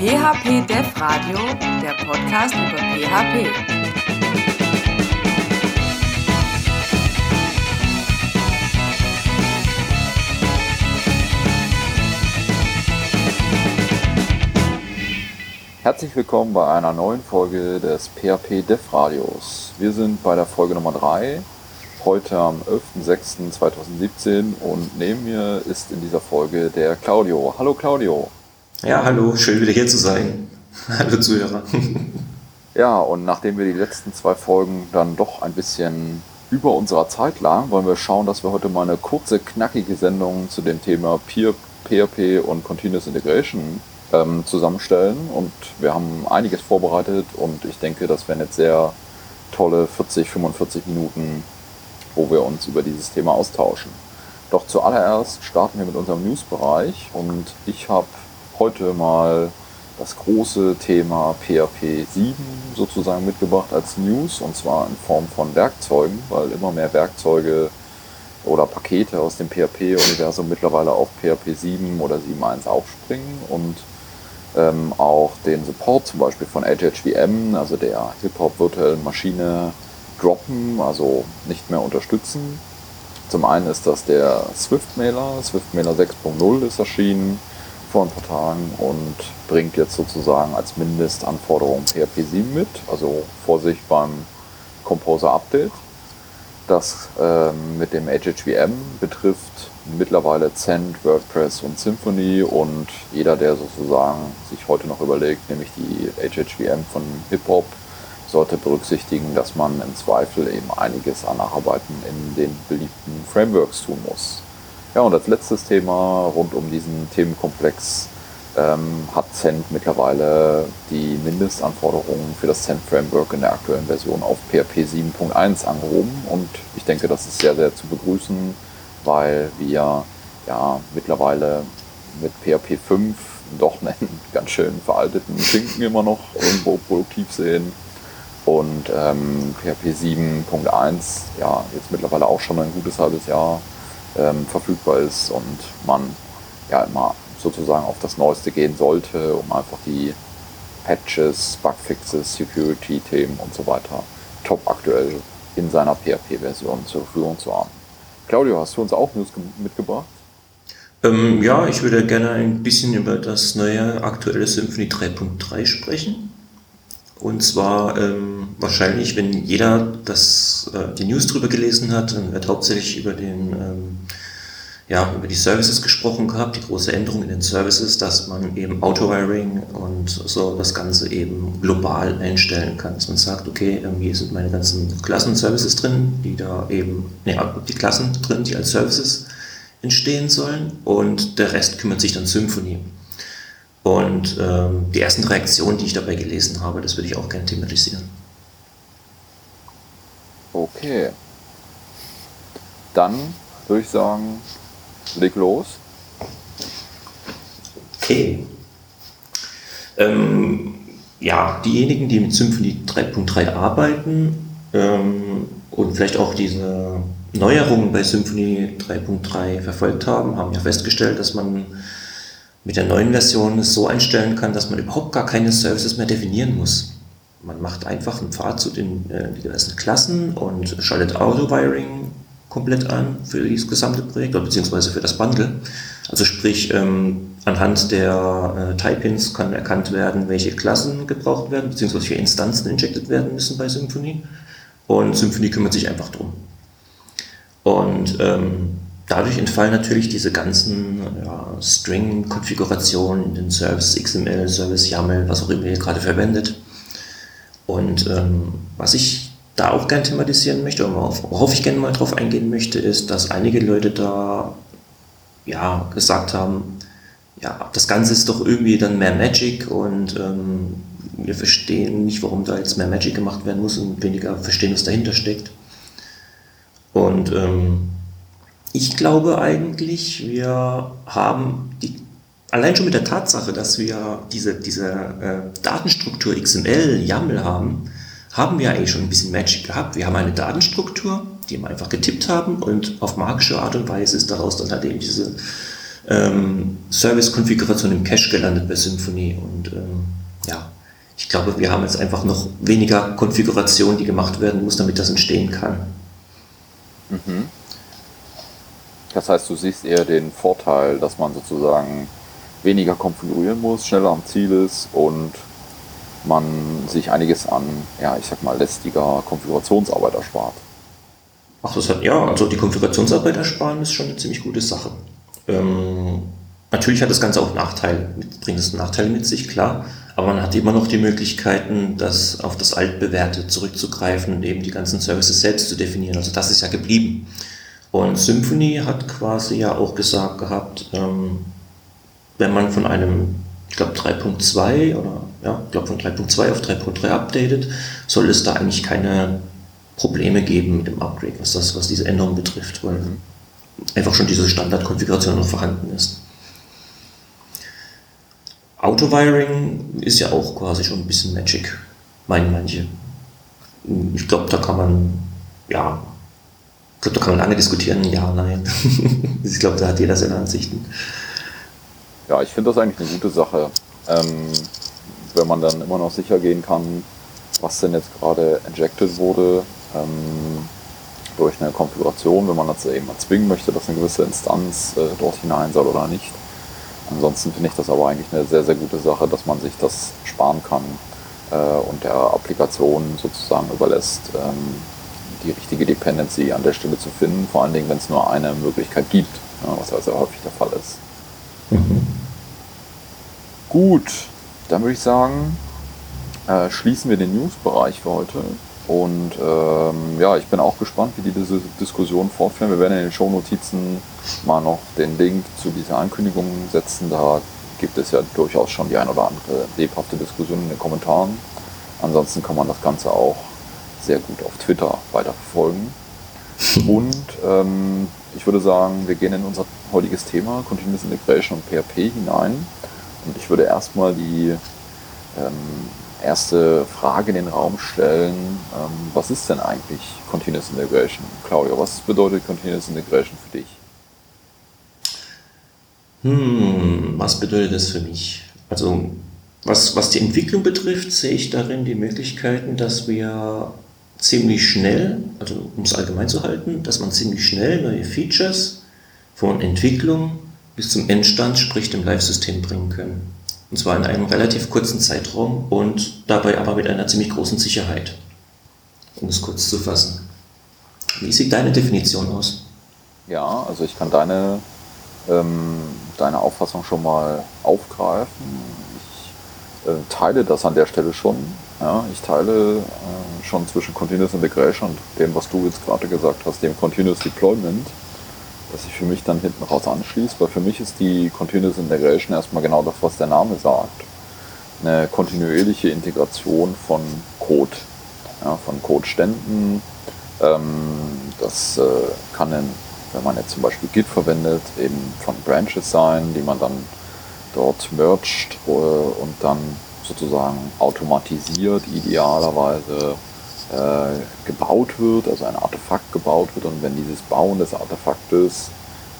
PHP Dev Radio, der Podcast über PHP. Herzlich willkommen bei einer neuen Folge des PHP Dev Radios. Wir sind bei der Folge Nummer 3, heute am 11.06.2017 und neben mir ist in dieser Folge der Claudio. Hallo Claudio. Ja, hallo, schön wieder hier zu sein. Hallo Zuhörer. Ja, und nachdem wir die letzten zwei Folgen dann doch ein bisschen über unserer Zeit lagen, wollen wir schauen, dass wir heute mal eine kurze, knackige Sendung zu dem Thema Peer, PHP und Continuous Integration ähm, zusammenstellen. Und wir haben einiges vorbereitet und ich denke, das werden jetzt sehr tolle 40, 45 Minuten, wo wir uns über dieses Thema austauschen. Doch zuallererst starten wir mit unserem News-Bereich und ich habe heute mal das große Thema PHP 7 sozusagen mitgebracht als News und zwar in Form von Werkzeugen, weil immer mehr Werkzeuge oder Pakete aus dem PHP-Universum mittlerweile auf PHP 7 oder 7.1 aufspringen und ähm, auch den Support zum Beispiel von HHVM, also der Hip-Hop virtuellen Maschine, droppen, also nicht mehr unterstützen. Zum einen ist das der Swift-Mailer, Swift-Mailer 6.0 ist erschienen vor ein paar Tagen und bringt jetzt sozusagen als Mindestanforderung PHP 7 mit, also Vorsicht beim Composer Update. Das ähm, mit dem HHVM betrifft mittlerweile Zend, WordPress und Symfony und jeder, der sozusagen sich heute noch überlegt, nämlich die HHVM von Hip-Hop, sollte berücksichtigen, dass man im Zweifel eben einiges an Nacharbeiten in den beliebten Frameworks tun muss. Ja, und als letztes Thema rund um diesen Themenkomplex ähm, hat Cent mittlerweile die Mindestanforderungen für das Cent Framework in der aktuellen Version auf PHP 7.1 angehoben. Und ich denke, das ist sehr, sehr zu begrüßen, weil wir ja mittlerweile mit PHP 5 doch einen ganz schön veralteten Schinken immer noch irgendwo produktiv sehen. Und ähm, PHP 7.1 ja jetzt mittlerweile auch schon ein gutes halbes Jahr ähm, verfügbar ist und man ja immer sozusagen auf das Neueste gehen sollte, um einfach die Patches, Bugfixes, Security-Themen und so weiter top aktuell in seiner PHP-Version zur Verfügung zu haben. Claudio, hast du uns auch News mitgebracht? Ähm, ja, ich würde gerne ein bisschen über das neue aktuelle Symphony 3.3 sprechen. Und zwar ähm, wahrscheinlich, wenn jeder das, äh, die News drüber gelesen hat, dann wird hauptsächlich über den ähm, ja, über die Services gesprochen gehabt, die große Änderung in den Services, dass man eben Auto-Wiring und so das Ganze eben global einstellen kann. Dass man sagt, okay, ähm, hier sind meine ganzen Klassen-Services drin, die da eben, ne, die Klassen drin, die als Services entstehen sollen und der Rest kümmert sich dann Symphony. Und ähm, die ersten Reaktionen, die ich dabei gelesen habe, das würde ich auch gerne thematisieren. Okay. Dann würde ich sagen, leg los. Okay. Ähm, ja, diejenigen, die mit Symphony 3.3 arbeiten ähm, und vielleicht auch diese Neuerungen bei Symphony 3.3 verfolgt haben, haben ja festgestellt, dass man mit der neuen Version es so einstellen kann, dass man überhaupt gar keine Services mehr definieren muss. Man macht einfach einen Pfad zu den äh, Klassen und schaltet Auto-Wiring komplett an für das gesamte Projekt, beziehungsweise für das Bundle. Also sprich, ähm, anhand der äh, Type-Ins kann erkannt werden, welche Klassen gebraucht werden, beziehungsweise welche Instanzen injected werden müssen bei Symfony. Und Symfony kümmert sich einfach drum. Und ähm, dadurch entfallen natürlich diese ganzen ja, String-Konfigurationen in den Service XML, Service YAML, was auch immer ihr gerade verwendet. Und ähm, was ich da auch gerne thematisieren möchte, oder worauf ich gerne mal drauf eingehen möchte, ist, dass einige Leute da ja, gesagt haben, ja, das Ganze ist doch irgendwie dann mehr Magic und ähm, wir verstehen nicht, warum da jetzt mehr Magic gemacht werden muss und weniger verstehen, was dahinter steckt. Und ähm, ich glaube eigentlich, wir haben die, allein schon mit der Tatsache, dass wir diese, diese äh, Datenstruktur XML, YAML haben, haben wir eigentlich schon ein bisschen Magic gehabt. Wir haben eine Datenstruktur, die wir einfach getippt haben und auf magische Art und Weise ist daraus dann halt eben diese ähm, Service-Konfiguration im Cache gelandet bei Symfony und ähm, ja, ich glaube, wir haben jetzt einfach noch weniger Konfiguration, die gemacht werden muss, damit das entstehen kann. Mhm. Das heißt, du siehst eher den Vorteil, dass man sozusagen weniger konfigurieren muss, schneller am Ziel ist und man sich einiges an, ja, ich sag mal, lästiger Konfigurationsarbeit erspart. Ach, das hat, ja, also die Konfigurationsarbeit ersparen ist schon eine ziemlich gute Sache. Ähm, natürlich hat das Ganze auch Nachteile, bringt es Nachteile mit sich, klar, aber man hat immer noch die Möglichkeiten, das auf das Altbewährte zurückzugreifen und eben die ganzen Services selbst zu definieren. Also das ist ja geblieben. Und Symfony hat quasi ja auch gesagt gehabt, ähm, wenn man von einem, ich glaube 3.2 oder ja, ich glaube von 3.2 auf 3.3 updatet, soll es da eigentlich keine Probleme geben mit dem Upgrade, was das, was diese Änderung betrifft, weil einfach schon diese Standardkonfiguration noch vorhanden ist. Autowiring ist ja auch quasi schon ein bisschen Magic, meinen manche. Ich glaube, da kann man, ja, ich glaube, da kann man lange diskutieren, ja, nein. ich glaube, da hat jeder seine Ansichten. Ja, ich finde das eigentlich eine gute Sache. Ähm, wenn man dann immer noch sicher gehen kann, was denn jetzt gerade injected wurde, ähm, durch eine Konfiguration, wenn man das eben erzwingen möchte, dass eine gewisse Instanz äh, dort hinein soll oder nicht. Ansonsten finde ich das aber eigentlich eine sehr, sehr gute Sache, dass man sich das sparen kann äh, und der Applikation sozusagen überlässt, ähm, die richtige Dependency an der Stelle zu finden, vor allen Dingen, wenn es nur eine Möglichkeit gibt, was ja sehr häufig der Fall ist. Mhm. Gut, dann würde ich sagen, äh, schließen wir den News-Bereich für heute. Und ähm, ja, ich bin auch gespannt, wie die diese Diskussion fortführen. Wir werden in den Shownotizen mal noch den Link zu dieser Ankündigung setzen. Da gibt es ja durchaus schon die ein oder andere lebhafte Diskussion in den Kommentaren. Ansonsten kann man das Ganze auch sehr gut auf Twitter weiterverfolgen. Und ähm, ich würde sagen, wir gehen in unser heutiges Thema Continuous Integration und PHP hinein. Und ich würde erstmal die ähm, erste Frage in den Raum stellen. Ähm, was ist denn eigentlich Continuous Integration? Claudia, was bedeutet Continuous Integration für dich? Hm, was bedeutet das für mich? Also, was, was die Entwicklung betrifft, sehe ich darin die Möglichkeiten, dass wir ziemlich schnell, also um es allgemein zu halten, dass man ziemlich schnell neue Features von Entwicklung bis zum Endstand, sprich dem Live-System bringen können. Und zwar in einem relativ kurzen Zeitraum und dabei aber mit einer ziemlich großen Sicherheit. Um es kurz zu fassen. Wie sieht deine Definition aus? Ja, also ich kann deine, ähm, deine Auffassung schon mal aufgreifen. Ich äh, teile das an der Stelle schon. Ja, ich teile äh, schon zwischen Continuous Integration und dem, was du jetzt gerade gesagt hast, dem Continuous Deployment dass sich für mich dann hinten raus anschließt, weil für mich ist die Continuous Integration erstmal genau das, was der Name sagt. Eine kontinuierliche Integration von Code, ja, von Codeständen. Ähm, das äh, kann, in, wenn man jetzt zum Beispiel Git verwendet, eben von Branches sein, die man dann dort merged äh, und dann sozusagen automatisiert, idealerweise äh, gebaut wird, also ein Artefakt gebaut wird. Und wenn dieses Bauen des Artefaktes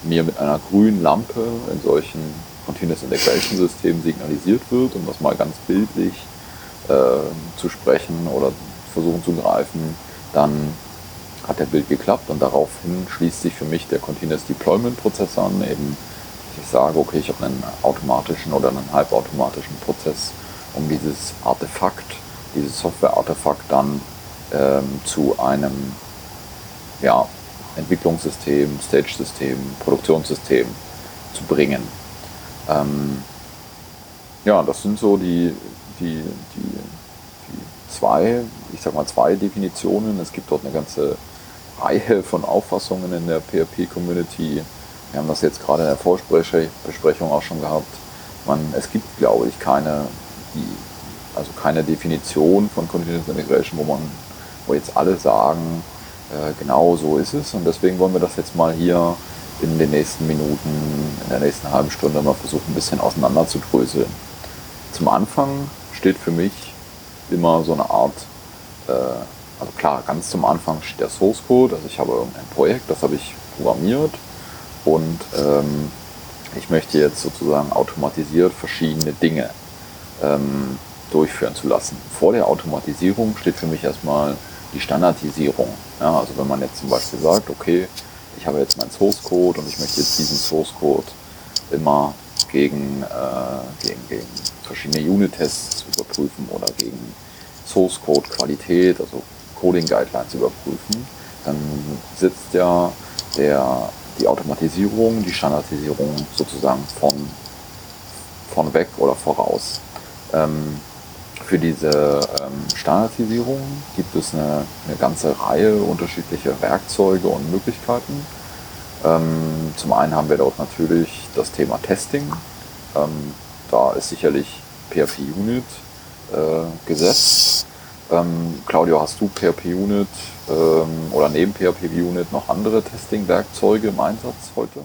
mir mit einer grünen Lampe in solchen Continuous Integration Systemen signalisiert wird, um das mal ganz bildlich äh, zu sprechen oder versuchen zu greifen, dann hat der Bild geklappt. Und daraufhin schließt sich für mich der Continuous Deployment Prozess an, eben ich sage, okay, ich habe einen automatischen oder einen halbautomatischen Prozess, um dieses Artefakt, dieses Software-Artefakt dann ähm, zu einem ja, Entwicklungssystem, Stage-System, Produktionssystem zu bringen. Ähm, ja, das sind so die, die, die, die zwei, ich sag mal zwei Definitionen. Es gibt dort eine ganze Reihe von Auffassungen in der PHP-Community. Wir haben das jetzt gerade in der Vorsprechung auch schon gehabt. Man, es gibt, glaube ich, keine, die, also keine Definition von Continuous Integration, wo man wo jetzt alle sagen, äh, genau so ist es. Und deswegen wollen wir das jetzt mal hier in den nächsten Minuten, in der nächsten halben Stunde mal versuchen, ein bisschen auseinander zu dröseln. Zum Anfang steht für mich immer so eine Art, äh, also klar, ganz zum Anfang steht der Source Code, also ich habe irgendein Projekt, das habe ich programmiert und ähm, ich möchte jetzt sozusagen automatisiert verschiedene Dinge ähm, durchführen zu lassen. Vor der Automatisierung steht für mich erstmal die Standardisierung. Ja, also wenn man jetzt zum Beispiel sagt, okay, ich habe jetzt meinen Source Code und ich möchte jetzt diesen Source Code immer gegen, äh, gegen, gegen verschiedene Unit-Tests überprüfen oder gegen Source Code Qualität, also Coding Guidelines überprüfen, dann sitzt ja der, die Automatisierung, die Standardisierung sozusagen von, von weg oder voraus. Ähm, für diese ähm, Standardisierung gibt es eine, eine, ganze Reihe unterschiedlicher Werkzeuge und Möglichkeiten. Ähm, zum einen haben wir dort natürlich das Thema Testing. Ähm, da ist sicherlich PHP Unit äh, gesetzt. Ähm, Claudio, hast du PHP Unit ähm, oder neben PHP Unit noch andere Testing-Werkzeuge im Einsatz heute?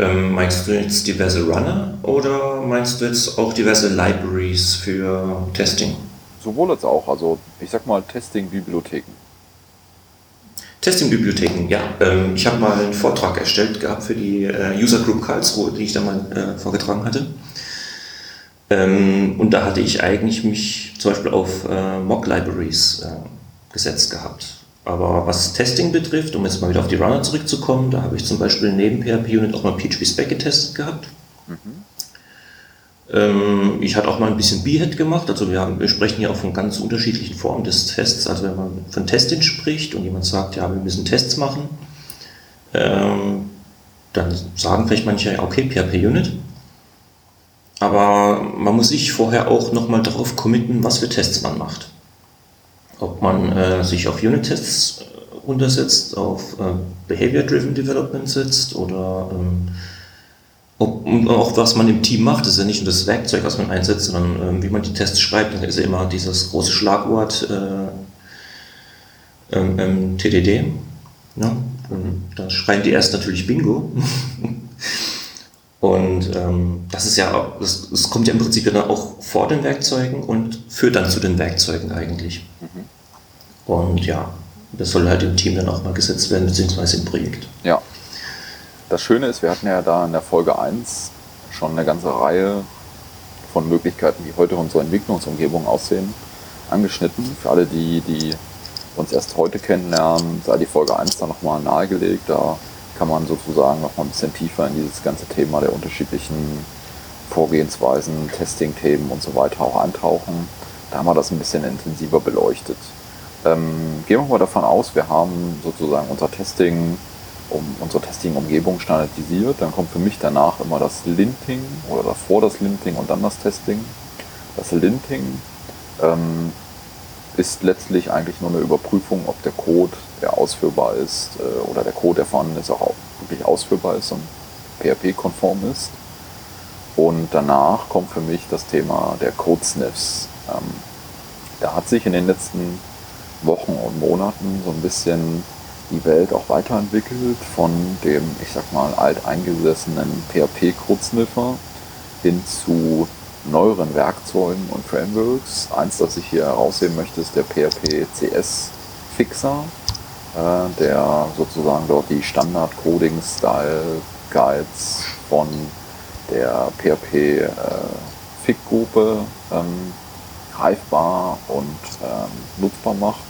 Ähm, meinst du jetzt diverse Runner oder meinst du jetzt auch diverse Libraries für Testing? Sowohl als auch, also ich sag mal Testing-Bibliotheken. Testing-Bibliotheken, ja. Ähm, ich habe mal einen Vortrag erstellt gehabt für die äh, User Group Karlsruhe, die ich da mal äh, vorgetragen hatte. Ähm, und da hatte ich eigentlich mich zum Beispiel auf äh, Mock-Libraries äh, gesetzt gehabt. Aber was Testing betrifft, um jetzt mal wieder auf die Runner zurückzukommen, da habe ich zum Beispiel neben PHP-Unit auch mal PHP-Spec getestet gehabt. Mhm. Ähm, ich hatte auch mal ein bisschen Behead gemacht, also wir, haben, wir sprechen hier auch von ganz unterschiedlichen Formen des Tests. Also wenn man von Testing spricht und jemand sagt, ja, wir müssen Tests machen, ähm, dann sagen vielleicht manche, ja, okay, PHP-Unit. Aber man muss sich vorher auch nochmal darauf committen, was für Tests man macht ob man äh, sich auf Unit-Tests äh, untersetzt, auf äh, Behavior-Driven Development setzt oder ähm, ob, auch was man im Team macht, das ist ja nicht nur das Werkzeug, was man einsetzt, sondern ähm, wie man die Tests schreibt. Da ist ja immer dieses große Schlagwort äh, ähm, ähm TDD. Ja? da schreiben die erst natürlich Bingo. Und ähm, das ist ja, das, das, kommt ja im Prinzip dann auch vor den Werkzeugen und führt dann zu den Werkzeugen eigentlich. Mhm. Und ja, das soll halt im Team dann auch mal gesetzt werden, beziehungsweise im Projekt. Ja. Das Schöne ist, wir hatten ja da in der Folge 1 schon eine ganze Reihe von Möglichkeiten, wie heute unsere Entwicklungsumgebung aussehen, angeschnitten. Für alle, die, die uns erst heute kennenlernen, sei die Folge 1 dann nochmal nahegelegt. Da kann man sozusagen noch mal ein bisschen tiefer in dieses ganze Thema der unterschiedlichen Vorgehensweisen, Testing-Themen und so weiter auch eintauchen. Da haben wir das ein bisschen intensiver beleuchtet. Ähm, gehen wir mal davon aus, wir haben sozusagen unser Testing, um, unsere Testing-Umgebung standardisiert. Dann kommt für mich danach immer das Linting oder davor das Linting und dann das Testing. Das Linting ähm, ist letztlich eigentlich nur eine Überprüfung, ob der Code, der ausführbar ist, äh, oder der Code, der vorhanden ist, auch wirklich ausführbar ist und PHP-konform ist. Und danach kommt für mich das Thema der Code-Sniffs. Ähm, da hat sich in den letzten Wochen und Monaten so ein bisschen die Welt auch weiterentwickelt von dem, ich sag mal, alteingesessenen PHP-Code-Sniffer hin zu neueren Werkzeugen und Frameworks. Eins, das ich hier herausheben möchte, ist der PHP CS Fixer, äh, der sozusagen dort die Standard Coding Style Guides von der PHP äh, FIG-Gruppe ähm, greifbar und ähm, nutzbar macht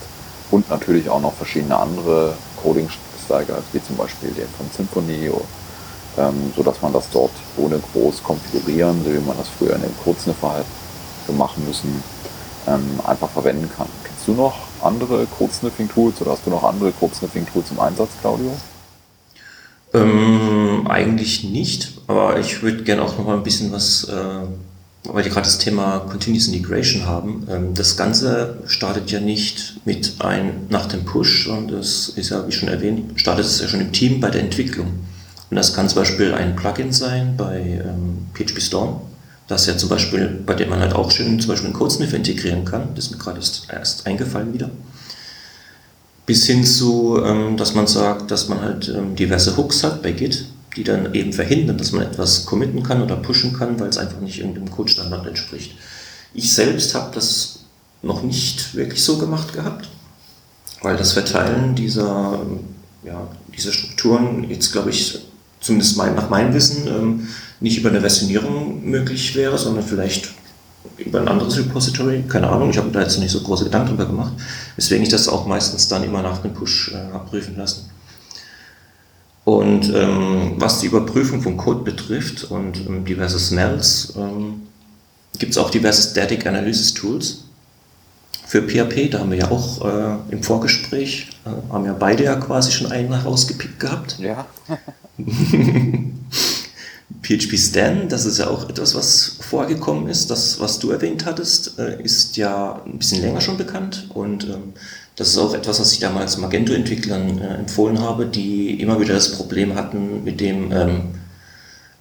und natürlich auch noch verschiedene andere Coding Style Guides, wie zum Beispiel den von Symfony ähm, sodass man das dort ohne groß konfigurieren, so wie man das früher in dem Codesniffer halt gemacht müssen, ähm, einfach verwenden kann. Kennst du noch andere Codesniffing-Tools oder hast du noch andere Codesniffing-Tools im Einsatz, Claudio? Ähm, eigentlich nicht, aber ich würde gerne auch noch mal ein bisschen was, äh, weil wir gerade das Thema Continuous Integration haben. Ähm, das Ganze startet ja nicht mit ein nach dem Push, und das ist ja, wie schon erwähnt, startet es ja schon im Team bei der Entwicklung. Und das kann zum Beispiel ein Plugin sein bei ähm, PHP Storm, das ja zum Beispiel, bei dem man halt auch schön zum Beispiel einen Codesniff integrieren kann. Das ist mir gerade erst, eingefallen wieder. Bis hin zu, ähm, dass man sagt, dass man halt ähm, diverse Hooks hat bei Git, die dann eben verhindern, dass man etwas committen kann oder pushen kann, weil es einfach nicht irgendeinem Code-Standard entspricht. Ich selbst habe das noch nicht wirklich so gemacht gehabt, weil das Verteilen dieser, ja, dieser Strukturen jetzt, glaube ich, zumindest mein, nach meinem Wissen, ähm, nicht über eine Versionierung möglich wäre, sondern vielleicht über ein anderes Repository. Keine Ahnung, ich habe da jetzt nicht so große Gedanken drüber gemacht, weswegen ich das auch meistens dann immer nach dem Push äh, abprüfen lassen. Und ähm, was die Überprüfung von Code betrifft und ähm, diverse Smells, ähm, gibt es auch diverse Static Analysis Tools für PHP. Da haben wir ja auch äh, im Vorgespräch, äh, haben ja beide ja quasi schon einen rausgepickt gehabt. Ja. PHP Stan, das ist ja auch etwas, was vorgekommen ist. Das, was du erwähnt hattest, äh, ist ja ein bisschen länger schon bekannt und ähm, das ist auch etwas, was ich damals Magento-Entwicklern äh, empfohlen habe, die immer wieder das Problem hatten mit dem ähm,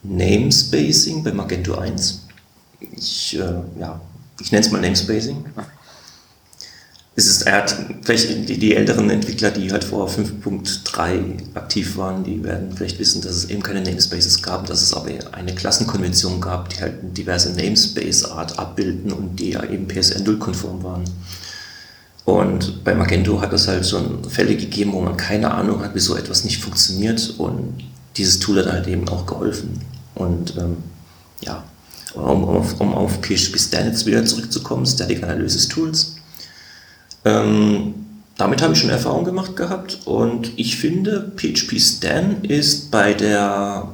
Namespacing bei Magento 1. Ich, äh, ja, ich nenne es mal Namespacing es ist, er hat vielleicht die, die, älteren Entwickler, die halt vor 5.3 aktiv waren, die werden vielleicht wissen, dass es eben keine Namespaces gab, dass es aber eine Klassenkonvention gab, die halt diverse Namespace-Art abbilden und die eben PSN 0-konform waren. Und bei Magento hat es halt schon Fälle gegeben, wo man keine Ahnung hat, wie so etwas nicht funktioniert und dieses Tool hat halt eben auch geholfen. Und ähm, ja, um, auf, um auf PHP Standards wieder zurückzukommen, Static Analysis Tools ähm, damit habe ich schon Erfahrung gemacht gehabt und ich finde, PHP Stan ist bei der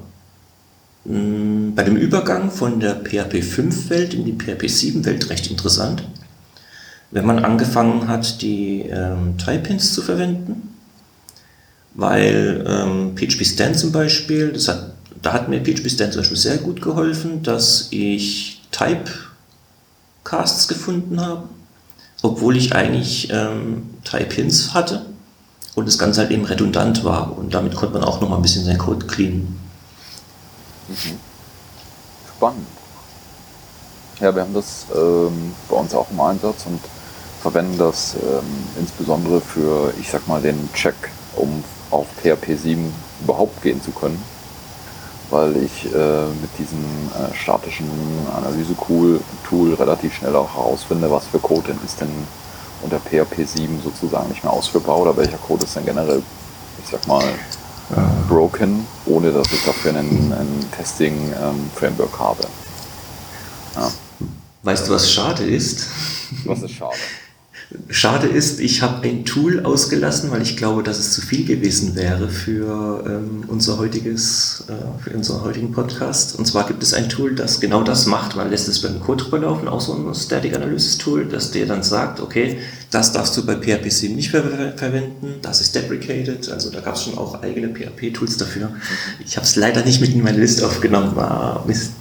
mh, mm, bei dem Übergang von der PHP 5 Welt in die PHP 7 Welt recht interessant. Wenn man angefangen hat, die ähm, Type-Ins zu verwenden, weil ähm, PHP Stan zum Beispiel, das hat, da hat mir PHP Stan zum Beispiel sehr gut geholfen, dass ich Typecasts gefunden habe obwohl ich eigentlich ähm, drei Pins hatte und das Ganze halt eben redundant war und damit konnte man auch noch mal ein bisschen seinen Code cleanen. Mhm. Spannend. Ja, wir haben das ähm, bei uns auch im Einsatz und verwenden das ähm, insbesondere für, ich sag mal, den Check, um auf PHP 7 überhaupt gehen zu können weil ich äh, mit diesem äh, statischen Analyse-Tool relativ schnell auch herausfinde, was für Code denn ist denn unter PHP 7 sozusagen nicht mehr ausführbar oder welcher Code ist denn generell, ich sag mal, broken, ohne dass ich dafür einen, einen Testing-Framework ähm, habe. Ja. Weißt du, was schade ist? Was ist schade? Schade ist, ich habe ein Tool ausgelassen, weil ich glaube, dass es zu viel gewesen wäre für ähm, unser heutiges, äh, für unseren heutigen Podcast. Und zwar gibt es ein Tool, das genau das macht. Man lässt es beim Code drüber laufen, auch so ein Static Analysis Tool, das dir dann sagt, okay, das darfst du bei PHP 7 nicht ver verwenden, das ist deprecated. Also da gab es schon auch eigene PHP-Tools dafür. Ich habe es leider nicht mit in meine Liste aufgenommen, war Mist.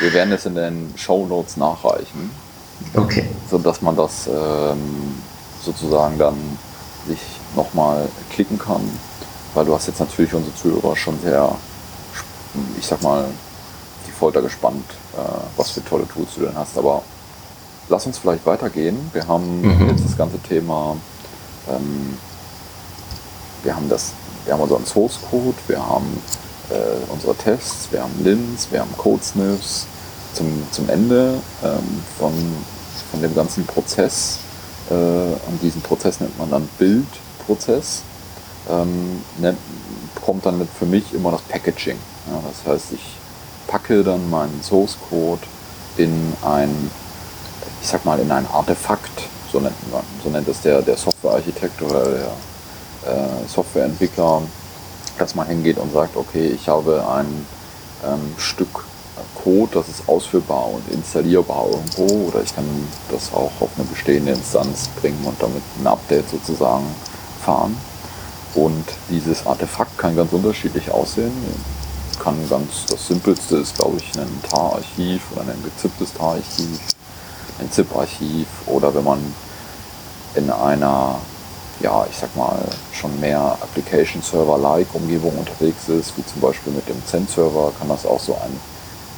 Wir werden es in den Show Notes nachreichen. Okay. So dass man das ähm, sozusagen dann sich nochmal klicken kann. Weil du hast jetzt natürlich unsere Zuhörer schon sehr, ich sag mal, die Folter gespannt, äh, was für tolle Tools du denn hast. Aber lass uns vielleicht weitergehen. Wir haben mhm. jetzt das ganze Thema, ähm, wir haben das, wir haben unseren Source Code, wir haben äh, unsere Tests, wir haben Lins, wir haben Codesniffs, zum, zum Ende ähm, von, von dem ganzen Prozess. Äh, und diesen Prozess nennt man dann Bildprozess. Ähm, kommt dann für mich immer das Packaging. Ja, das heißt, ich packe dann meinen Source Code in ein, ich sag mal, in ein Artefakt, so nennt man, so nennt es der, der Softwarearchitekt oder der äh, Softwareentwickler, dass man hingeht und sagt, okay, ich habe ein ähm, Stück Code, das ist ausführbar und installierbar irgendwo oder ich kann das auch auf eine bestehende Instanz bringen und damit ein Update sozusagen fahren. Und dieses Artefakt kann ganz unterschiedlich aussehen. Kann ganz, das simpelste ist, glaube ich, ein TAR-Archiv oder ein gezipptes TAR-Archiv, ein ZIP-Archiv oder wenn man in einer, ja, ich sag mal, schon mehr Application-Server-like Umgebung unterwegs ist, wie zum Beispiel mit dem Zen-Server, kann das auch so ein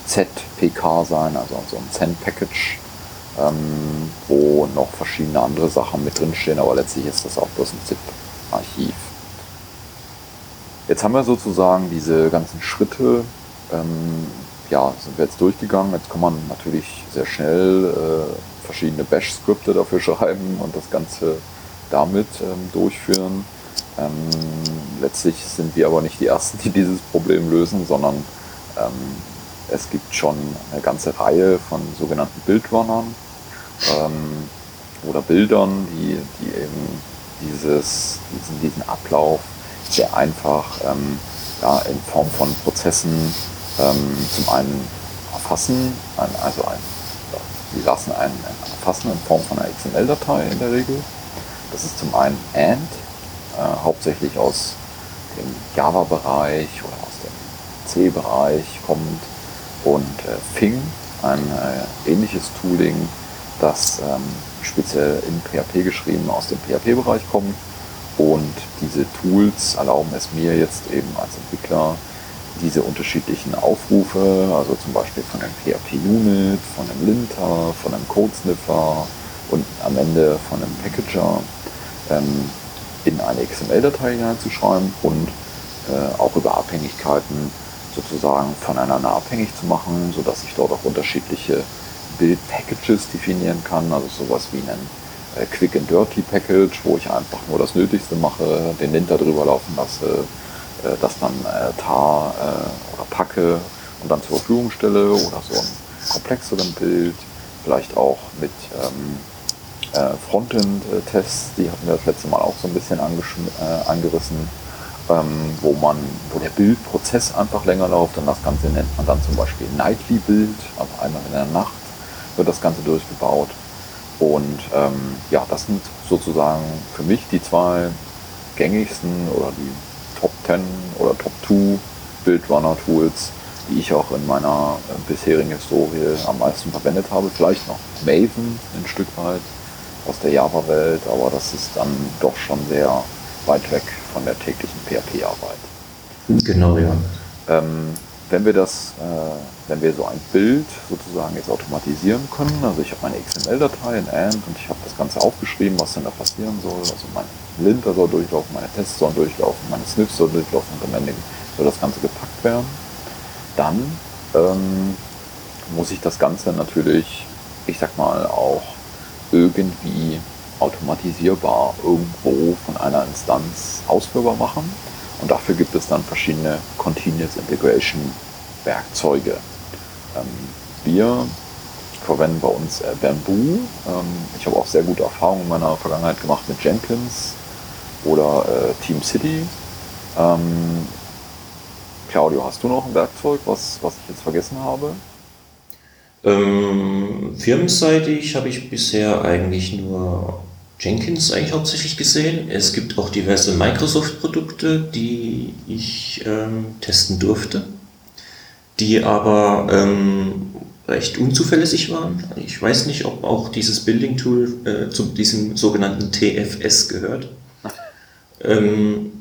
ZPK sein, also so ein Zen-Package, ähm, wo noch verschiedene andere Sachen mit drin stehen, aber letztlich ist das auch bloß ein ZIP-Archiv. Jetzt haben wir sozusagen diese ganzen Schritte, ähm, ja, sind wir jetzt durchgegangen. Jetzt kann man natürlich sehr schnell äh, verschiedene Bash-Skripte dafür schreiben und das Ganze damit ähm, durchführen. Ähm, letztlich sind wir aber nicht die Ersten, die dieses Problem lösen, sondern ähm, es gibt schon eine ganze Reihe von sogenannten Bildrunnern ähm, oder Bildern, die, die eben dieses, diesen, diesen Ablauf sehr einfach ähm, ja, in Form von Prozessen ähm, zum einen erfassen, ein, also ein, die lassen einen erfassen in Form von einer XML-Datei in der Regel. Das ist zum einen AND, äh, hauptsächlich aus dem Java-Bereich oder aus dem C-Bereich kommt und äh, Fing, ein äh, ähnliches Tooling, das ähm, speziell in PHP geschrieben aus dem PHP-Bereich kommt. Und diese Tools erlauben es mir jetzt eben als Entwickler, diese unterschiedlichen Aufrufe, also zum Beispiel von einem PHP-Unit, von einem Linter, von einem Code-Sniffer und am Ende von einem Packager ähm, in eine XML-Datei hineinzuschreiben und äh, auch über Abhängigkeiten sozusagen voneinander abhängig zu machen, sodass ich dort auch unterschiedliche Build-Packages definieren kann, also sowas wie ein äh, Quick and Dirty Package, wo ich einfach nur das Nötigste mache, den Linter drüber laufen lasse, äh, das dann äh, tar oder packe und dann zur Verfügung stelle oder so ein komplexeren Bild, vielleicht auch mit ähm, äh, Frontend-Tests, die hatten wir das letzte Mal auch so ein bisschen angerissen, ähm, wo man, wo der Bildprozess einfach länger läuft und das Ganze nennt man dann zum Beispiel Nightly Bild, also einmal in der Nacht wird das Ganze durchgebaut. Und ähm, ja, das sind sozusagen für mich die zwei gängigsten oder die Top 10 oder Top 2 Bildrunner Tools, die ich auch in meiner äh, bisherigen Historie am meisten verwendet habe. Vielleicht noch Maven ein Stück weit, aus der Java-Welt, aber das ist dann doch schon sehr weit weg von der täglichen PHP-Arbeit. Genau, ja. Ähm, wenn wir das, äh, wenn wir so ein Bild sozusagen jetzt automatisieren können, also ich habe meine XML-Datei in AND und ich habe das Ganze aufgeschrieben, was denn da passieren soll, also mein Linter soll durchlaufen, meine Tests sollen durchlaufen, meine Sniffs sollen durchlaufen und am Ende soll das Ganze gepackt werden, dann ähm, muss ich das Ganze natürlich, ich sag mal, auch irgendwie automatisierbar irgendwo von einer Instanz ausführbar machen. Und dafür gibt es dann verschiedene Continuous Integration Werkzeuge. Ähm, wir verwenden bei uns äh, Bamboo. Ähm, ich habe auch sehr gute Erfahrungen in meiner Vergangenheit gemacht mit Jenkins oder äh, Team City. Ähm, Claudio, hast du noch ein Werkzeug, was, was ich jetzt vergessen habe? Ähm, firmenseitig habe ich bisher eigentlich nur Jenkins eigentlich hauptsächlich gesehen. Es gibt auch diverse Microsoft-Produkte, die ich ähm, testen durfte, die aber ähm, recht unzuverlässig waren. Ich weiß nicht, ob auch dieses Building-Tool äh, zu diesem sogenannten TFS gehört. Ähm,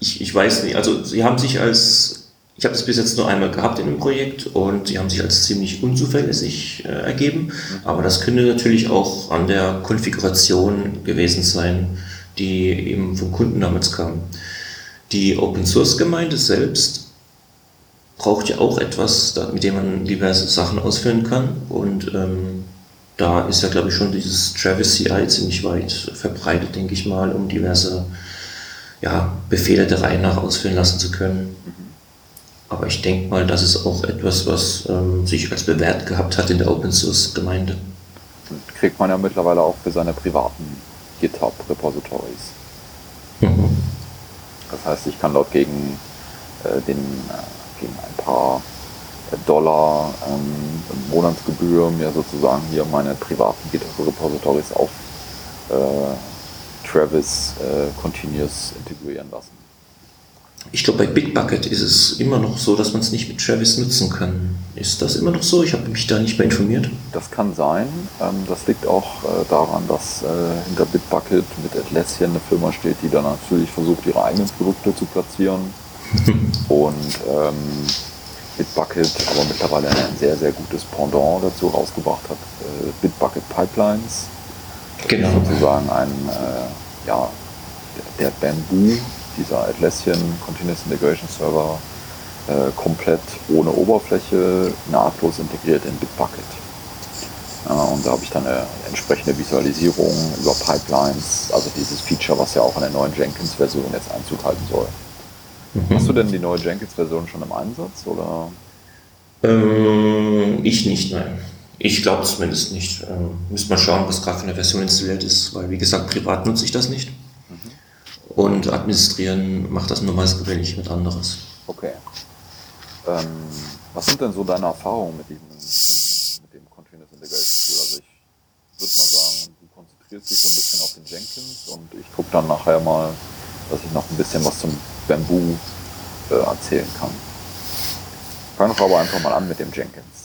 ich, ich weiß nicht, also sie haben sich als ich habe das bis jetzt nur einmal gehabt in einem Projekt und sie haben sich als ziemlich unzuverlässig äh, ergeben. Aber das könnte natürlich auch an der Konfiguration gewesen sein, die eben vom Kunden damals kam. Die Open Source Gemeinde selbst braucht ja auch etwas, mit dem man diverse Sachen ausführen kann. Und ähm, da ist ja, glaube ich, schon dieses Travis CI ziemlich weit verbreitet, denke ich mal, um diverse ja, Befehle der Reihe nach ausführen lassen zu können. Aber ich denke mal, das ist auch etwas, was ähm, sich als bewährt gehabt hat in der Open Source Gemeinde. Kriegt man ja mittlerweile auch für seine privaten GitHub Repositories. Mhm. Das heißt, ich kann dort gegen, äh, den, äh, gegen ein paar Dollar ähm, Monatsgebühr mir sozusagen hier meine privaten GitHub Repositories auf äh, Travis äh, Continuous integrieren lassen. Ich glaube, bei Bitbucket ist es immer noch so, dass man es nicht mit Travis nutzen kann. Ist das immer noch so? Ich habe mich da nicht mehr informiert. Das kann sein. Ähm, das liegt auch äh, daran, dass äh, hinter Bitbucket mit Atlassian eine Firma steht, die dann natürlich versucht, ihre eigenen Produkte zu platzieren. Und ähm, Bitbucket aber mittlerweile ein sehr, sehr gutes Pendant dazu rausgebracht hat. Äh, Bitbucket Pipelines. Genau. Sozusagen ein, äh, ja, der Bamboo dieser Atlassian Continuous Integration Server äh, komplett ohne Oberfläche nahtlos integriert in Bitbucket. Äh, und da habe ich dann eine entsprechende Visualisierung über Pipelines, also dieses Feature, was ja auch in der neuen Jenkins-Version jetzt Einzug halten soll. Mhm. Hast du denn die neue Jenkins-Version schon im Einsatz? Oder? Ähm, ich nicht, nein. Ich glaube zumindest nicht. Ähm, müsste mal schauen, was gerade für eine Version installiert ist, weil wie gesagt, privat nutze ich das nicht. Und administrieren macht das normalerweise gewöhnlich mit anderes. Okay. Ähm, was sind denn so deine Erfahrungen mit diesem mit dem Continuous Integration Tool? Also ich würde mal sagen, du konzentrierst dich so ein bisschen auf den Jenkins und ich gucke dann nachher mal, dass ich noch ein bisschen was zum Bamboo äh, erzählen kann. Fangen wir aber einfach mal an mit dem Jenkins.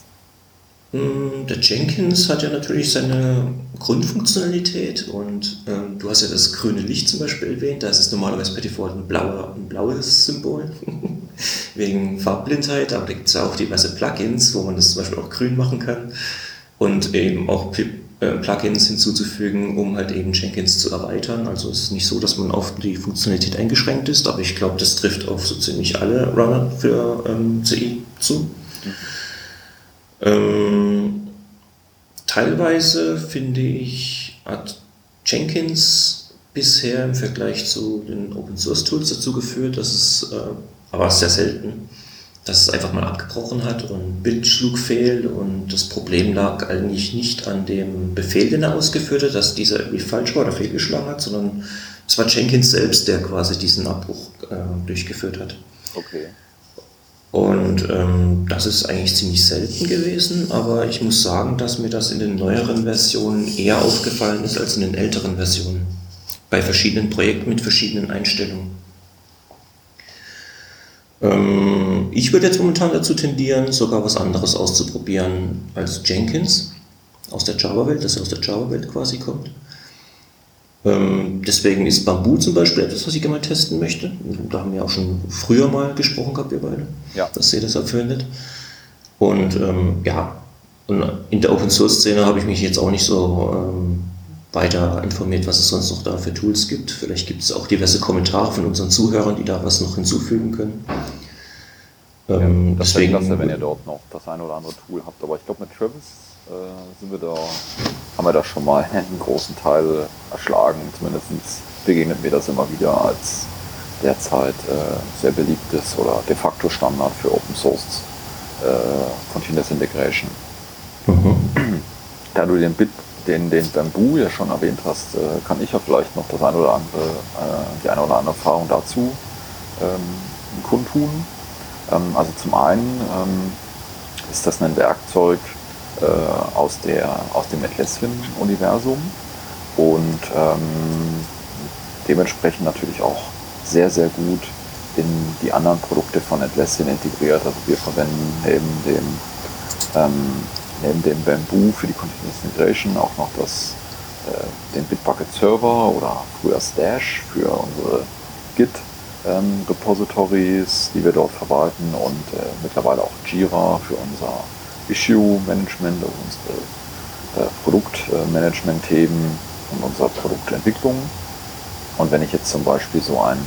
Mm, der Jenkins hat ja natürlich seine Grundfunktionalität und ähm, du hast ja das grüne Licht zum Beispiel erwähnt, da ist es normalerweise per Default ein, blauer, ein blaues Symbol wegen Farbblindheit, aber da gibt es ja auch diverse Plugins, wo man das zum Beispiel auch grün machen kann und eben auch äh, Plugins hinzuzufügen, um halt eben Jenkins zu erweitern. Also es ist nicht so, dass man auf die Funktionalität eingeschränkt ist, aber ich glaube, das trifft auf so ziemlich alle Runner für ähm, CI zu. Mhm. Ähm, teilweise finde ich, hat Jenkins bisher im Vergleich zu den Open Source Tools dazu geführt, dass es, äh, aber sehr selten, dass es einfach mal abgebrochen hat und Bildschlug fehlt und das Problem lag eigentlich nicht an dem Befehl, den er ausgeführt hat, dass dieser irgendwie falsch war oder fehlgeschlagen hat, sondern es war Jenkins selbst, der quasi diesen Abbruch äh, durchgeführt hat. Okay. Und ähm, das ist eigentlich ziemlich selten gewesen, aber ich muss sagen, dass mir das in den neueren Versionen eher aufgefallen ist als in den älteren Versionen. Bei verschiedenen Projekten mit verschiedenen Einstellungen. Ähm, ich würde jetzt momentan dazu tendieren, sogar was anderes auszuprobieren als Jenkins aus der Java-Welt, das aus der Java-Welt quasi kommt. Ähm, deswegen ist Bamboo zum Beispiel etwas, was ich gerne mal testen möchte. Da haben wir auch schon früher mal gesprochen gehabt, wir beide, ja. dass ihr das verwendet. Und ähm, ja, und in der Open Source Szene habe ich mich jetzt auch nicht so ähm, weiter informiert, was es sonst noch da für Tools gibt. Vielleicht gibt es auch diverse Kommentare von unseren Zuhörern, die da was noch hinzufügen können. Ähm, ja, das deswegen, klasse, wenn ihr dort noch das eine oder andere Tool habt. Aber ich glaube, mit Travis äh, sind wir da, haben wir da schon mal einen großen Teil erschlagen. Zumindest begegnet mir das immer wieder als derzeit äh, sehr beliebtes oder de facto Standard für Open Source äh, Continuous Integration. Mhm. Da du den Bit, den, den Bamboo ja schon erwähnt hast, äh, kann ich ja vielleicht noch das eine oder andere, äh, die eine oder andere Erfahrung dazu ähm, kundtun. Ähm, also zum einen ähm, ist das ein Werkzeug, äh, aus, der, aus dem Atlassian-Universum und ähm, dementsprechend natürlich auch sehr, sehr gut in die anderen Produkte von Atlassian integriert. Also wir verwenden neben dem, ähm, neben dem Bamboo für die Continuous Integration auch noch das, äh, den Bitbucket Server oder früher Stash für unsere Git ähm, Repositories, die wir dort verwalten und äh, mittlerweile auch Jira für unser Issue Management, also unsere äh, Produktmanagement-Themen und unsere Produktentwicklung. Und wenn ich jetzt zum Beispiel so ein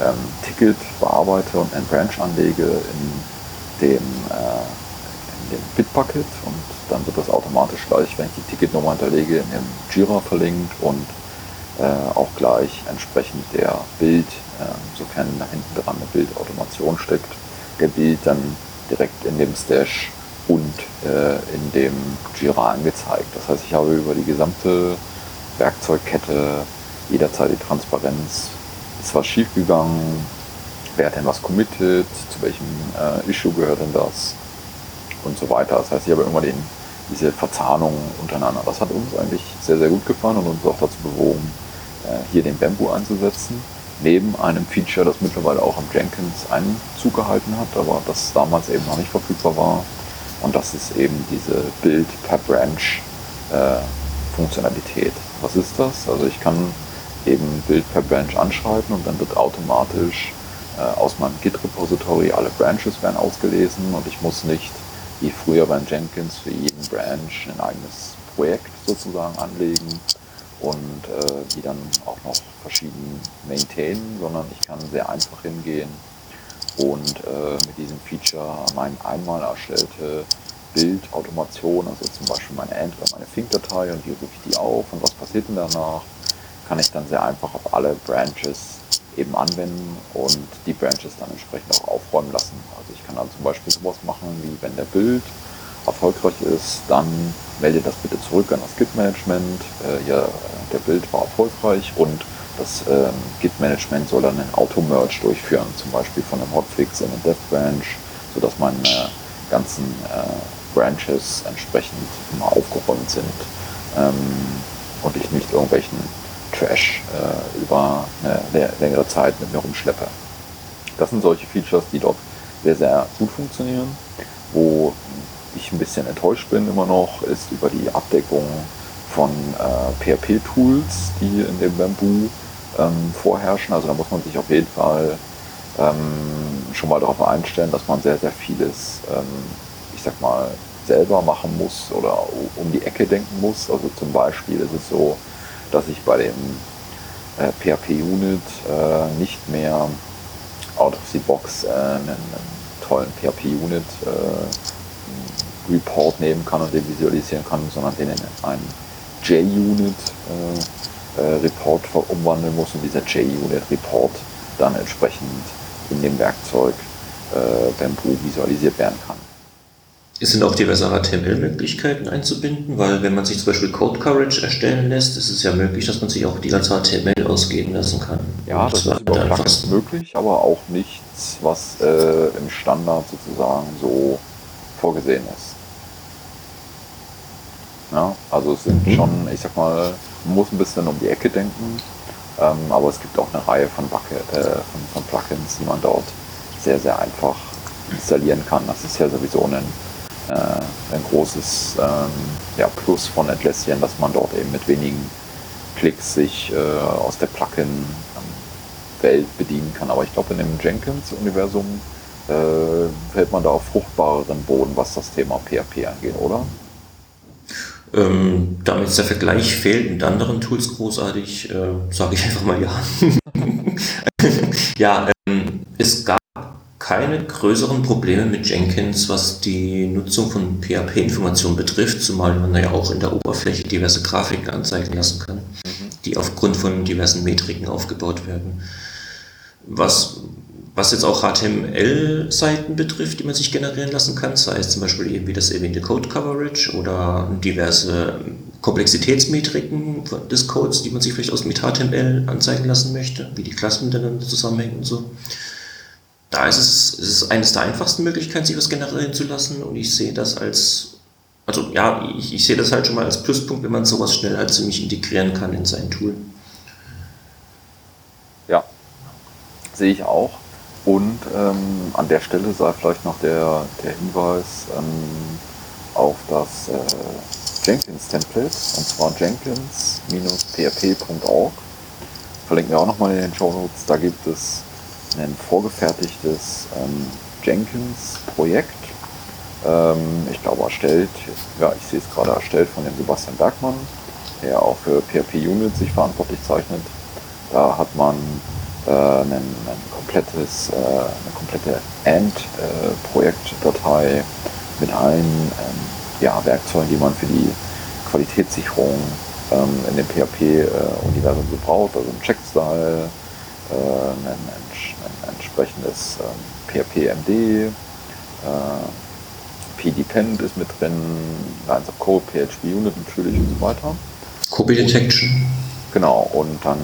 ähm, Ticket bearbeite und ein Branch anlege in dem, äh, in dem Bitbucket und dann wird das automatisch gleich, wenn ich die Ticketnummer hinterlege, in dem Jira verlinkt und äh, auch gleich entsprechend der Bild, äh, sofern da hinten dran eine Bildautomation steckt, der Bild dann direkt in dem Stash und äh, in dem Jira angezeigt. Das heißt, ich habe über die gesamte Werkzeugkette jederzeit die Transparenz. Ist was schiefgegangen? Wer hat denn was committed? Zu welchem äh, Issue gehört denn das? Und so weiter. Das heißt, ich habe immer den, diese Verzahnung untereinander. Das hat uns eigentlich sehr, sehr gut gefallen und uns auch dazu bewogen, äh, hier den Bamboo einzusetzen. Neben einem Feature, das mittlerweile auch am Jenkins Einzug gehalten hat, aber das damals eben noch nicht verfügbar war, und das ist eben diese Build per Branch äh, Funktionalität. Was ist das? Also ich kann eben Build per Branch anschreiben und dann wird automatisch äh, aus meinem Git-Repository alle Branches werden ausgelesen und ich muss nicht wie früher beim Jenkins für jeden Branch ein eigenes Projekt sozusagen anlegen und äh, die dann auch noch verschieden maintainen, sondern ich kann sehr einfach hingehen und äh, mit diesem Feature mein einmal erstellte Bildautomation, also zum Beispiel meine End- oder meine Think-Datei und hier rufe ich die auf und was passiert denn danach, kann ich dann sehr einfach auf alle Branches eben anwenden und die Branches dann entsprechend auch aufräumen lassen. Also ich kann dann zum Beispiel sowas machen, wie wenn der Bild erfolgreich ist, dann melde das bitte zurück an das Git-Management. Äh, ja, der Bild war erfolgreich und das ähm, Git-Management soll dann einen Auto-Merge durchführen, zum Beispiel von einem Hotfix in eine Dev-Branch, sodass meine ganzen äh, Branches entsprechend immer aufgeräumt sind ähm, und ich nicht irgendwelchen Trash äh, über eine längere Zeit mit mir rumschleppe. Das sind solche Features, die dort sehr, sehr gut funktionieren. Wo ich ein bisschen enttäuscht bin immer noch, ist über die Abdeckung von äh, PHP-Tools, die in dem Bamboo ähm, vorherrschen. Also da muss man sich auf jeden Fall ähm, schon mal darauf einstellen, dass man sehr, sehr vieles, ähm, ich sag mal, selber machen muss oder um die Ecke denken muss. Also zum Beispiel ist es so, dass ich bei dem äh, PHP-Unit äh, nicht mehr out of the box äh, einen, einen, tollen PHP-Unit äh, Report nehmen kann und den visualisieren kann, sondern den in einen JUnit äh, äh, Report umwandeln muss und dieser JUnit Report dann entsprechend in dem Werkzeug Bamboo visualisiert werden kann. Es sind auch diverse HTML-Möglichkeiten einzubinden, weil wenn man sich zum Beispiel Code Coverage erstellen lässt, ist es ja möglich, dass man sich auch die ganze HTML ausgeben lassen kann. Ja, das, das ist über Plugins möglich, aber auch nichts, was äh, im Standard sozusagen so vorgesehen ist. Ja, also es sind mhm. schon, ich sag mal, man muss ein bisschen um die Ecke denken, ähm, aber es gibt auch eine Reihe von, Bucket, äh, von, von Plugins, die man dort sehr, sehr einfach installieren kann. Das ist ja sowieso ein äh, ein großes ähm, ja, Plus von Atlassian, dass man dort eben mit wenigen Klicks sich äh, aus der Plugin-Welt bedienen kann. Aber ich glaube, in dem Jenkins-Universum äh, fällt man da auf fruchtbareren Boden, was das Thema PHP angeht, oder? Ähm, damit der Vergleich fehlt mit anderen Tools großartig, äh, sage ich einfach mal ja. ja, ähm, es gab keine größeren Probleme mit Jenkins, was die Nutzung von PHP-Informationen betrifft, zumal man ja auch in der Oberfläche diverse Grafiken anzeigen lassen kann, mhm. die aufgrund von diversen Metriken aufgebaut werden. Was, was jetzt auch HTML-Seiten betrifft, die man sich generieren lassen kann, sei es zum Beispiel eben wie das erwähnte Code Coverage oder diverse Komplexitätsmetriken des Codes, die man sich vielleicht aus mit HTML anzeigen lassen möchte, wie die Klassen miteinander zusammenhängen und so da ist es, es ist eines der einfachsten Möglichkeiten, sich was generieren zu lassen und ich sehe das als, also ja, ich, ich sehe das halt schon mal als Pluspunkt, wenn man sowas schnell halt ziemlich integrieren kann in sein Tool. Ja, sehe ich auch. Und ähm, an der Stelle sei vielleicht noch der, der Hinweis ähm, auf das äh, Jenkins-Template, und zwar jenkins-php.org. Verlinken wir auch nochmal in den Show Notes. Da gibt es ein vorgefertigtes ähm, Jenkins-Projekt. Ähm, ich glaube erstellt, ja ich sehe es gerade erstellt von dem Sebastian Bergmann, der auch für PHP Unit sich verantwortlich zeichnet. Da hat man äh, ein, ein komplettes, äh, eine komplette AND-Projektdatei äh, mit allen ähm, ja, Werkzeugen, die man für die Qualitätssicherung ähm, in dem PHP-Universum äh, so braucht, also ein Checkstyle, äh, ein, ein ein entsprechendes ähm, PHP-MD, äh, PDepend ist mit drin, Lines of Code, PHP-Unit natürlich und so weiter. Copy Detection. Genau, und dann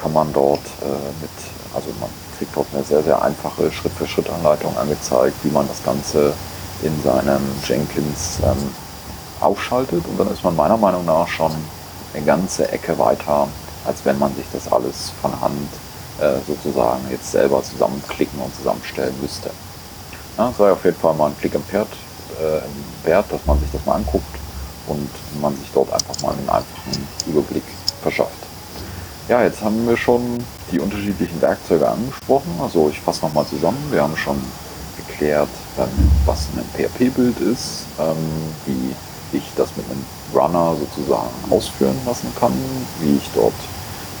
kann man dort äh, mit, also man kriegt dort eine sehr, sehr einfache Schritt-für-Schritt-Anleitung angezeigt, wie man das Ganze in seinem Jenkins ähm, aufschaltet und dann ist man meiner Meinung nach schon eine ganze Ecke weiter, als wenn man sich das alles von Hand äh, sozusagen jetzt selber zusammenklicken und zusammenstellen müsste. Ja, sei auf jeden Fall mal ein Klick im Pferd äh, wert, dass man sich das mal anguckt und man sich dort einfach mal einen einfachen Überblick verschafft. Ja, jetzt haben wir schon die unterschiedlichen Werkzeuge angesprochen. Also ich fasse nochmal zusammen. Wir haben schon geklärt, was ein PHP-Bild ist, ähm, wie ich das mit einem Runner sozusagen ausführen lassen kann, wie ich dort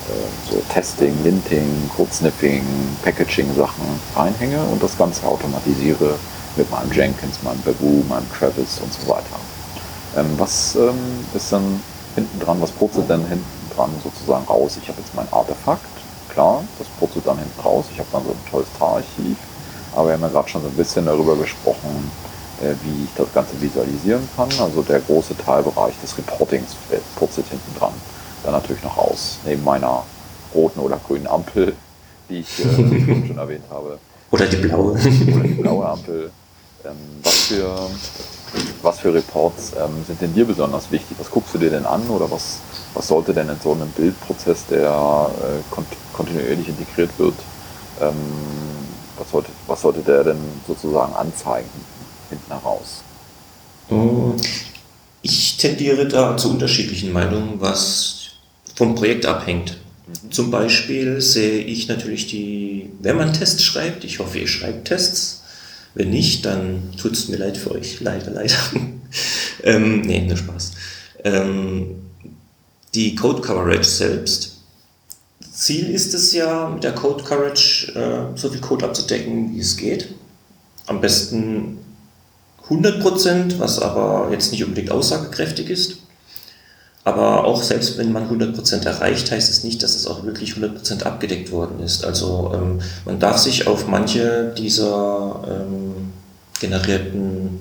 äh, so Testing, Linting, Codesniffing, Packaging-Sachen reinhänge und das Ganze automatisiere mit meinem Jenkins, meinem Babu, meinem Travis und so weiter. Ähm, was ähm, ist dann hinten dran, was purzelt denn hinten dran sozusagen raus? Ich habe jetzt mein Artefakt, klar, das purzelt dann hinten raus. Ich habe dann so ein tolles Tararchiv, aber wir haben ja gerade schon so ein bisschen darüber gesprochen, äh, wie ich das Ganze visualisieren kann. Also der große Teilbereich des Reportings purzelt hinten dran. Dann natürlich noch raus, neben meiner roten oder grünen Ampel, die ich äh, schon erwähnt habe. Oder die blaue. Oder die blaue Ampel. Ähm, was, für, was für Reports ähm, sind denn dir besonders wichtig? Was guckst du dir denn an oder was, was sollte denn in so einem Bildprozess, der äh, kont kontinuierlich integriert wird, ähm, was, sollte, was sollte der denn sozusagen anzeigen hinten heraus? Hm, ich tendiere da zu unterschiedlichen Meinungen, was vom Projekt abhängt. Zum Beispiel sehe ich natürlich die, wenn man Tests schreibt, ich hoffe, ihr schreibt Tests. Wenn nicht, dann tut es mir leid für euch. Leider, leider. ähm, nee, nur Spaß. Ähm, die Code Coverage selbst. Ziel ist es ja, mit der Code Coverage äh, so viel Code abzudecken, wie es geht. Am besten 100%, was aber jetzt nicht unbedingt aussagekräftig ist. Aber auch selbst wenn man 100% erreicht, heißt es nicht, dass es auch wirklich 100% abgedeckt worden ist. Also ähm, man darf sich auf manche dieser ähm, generierten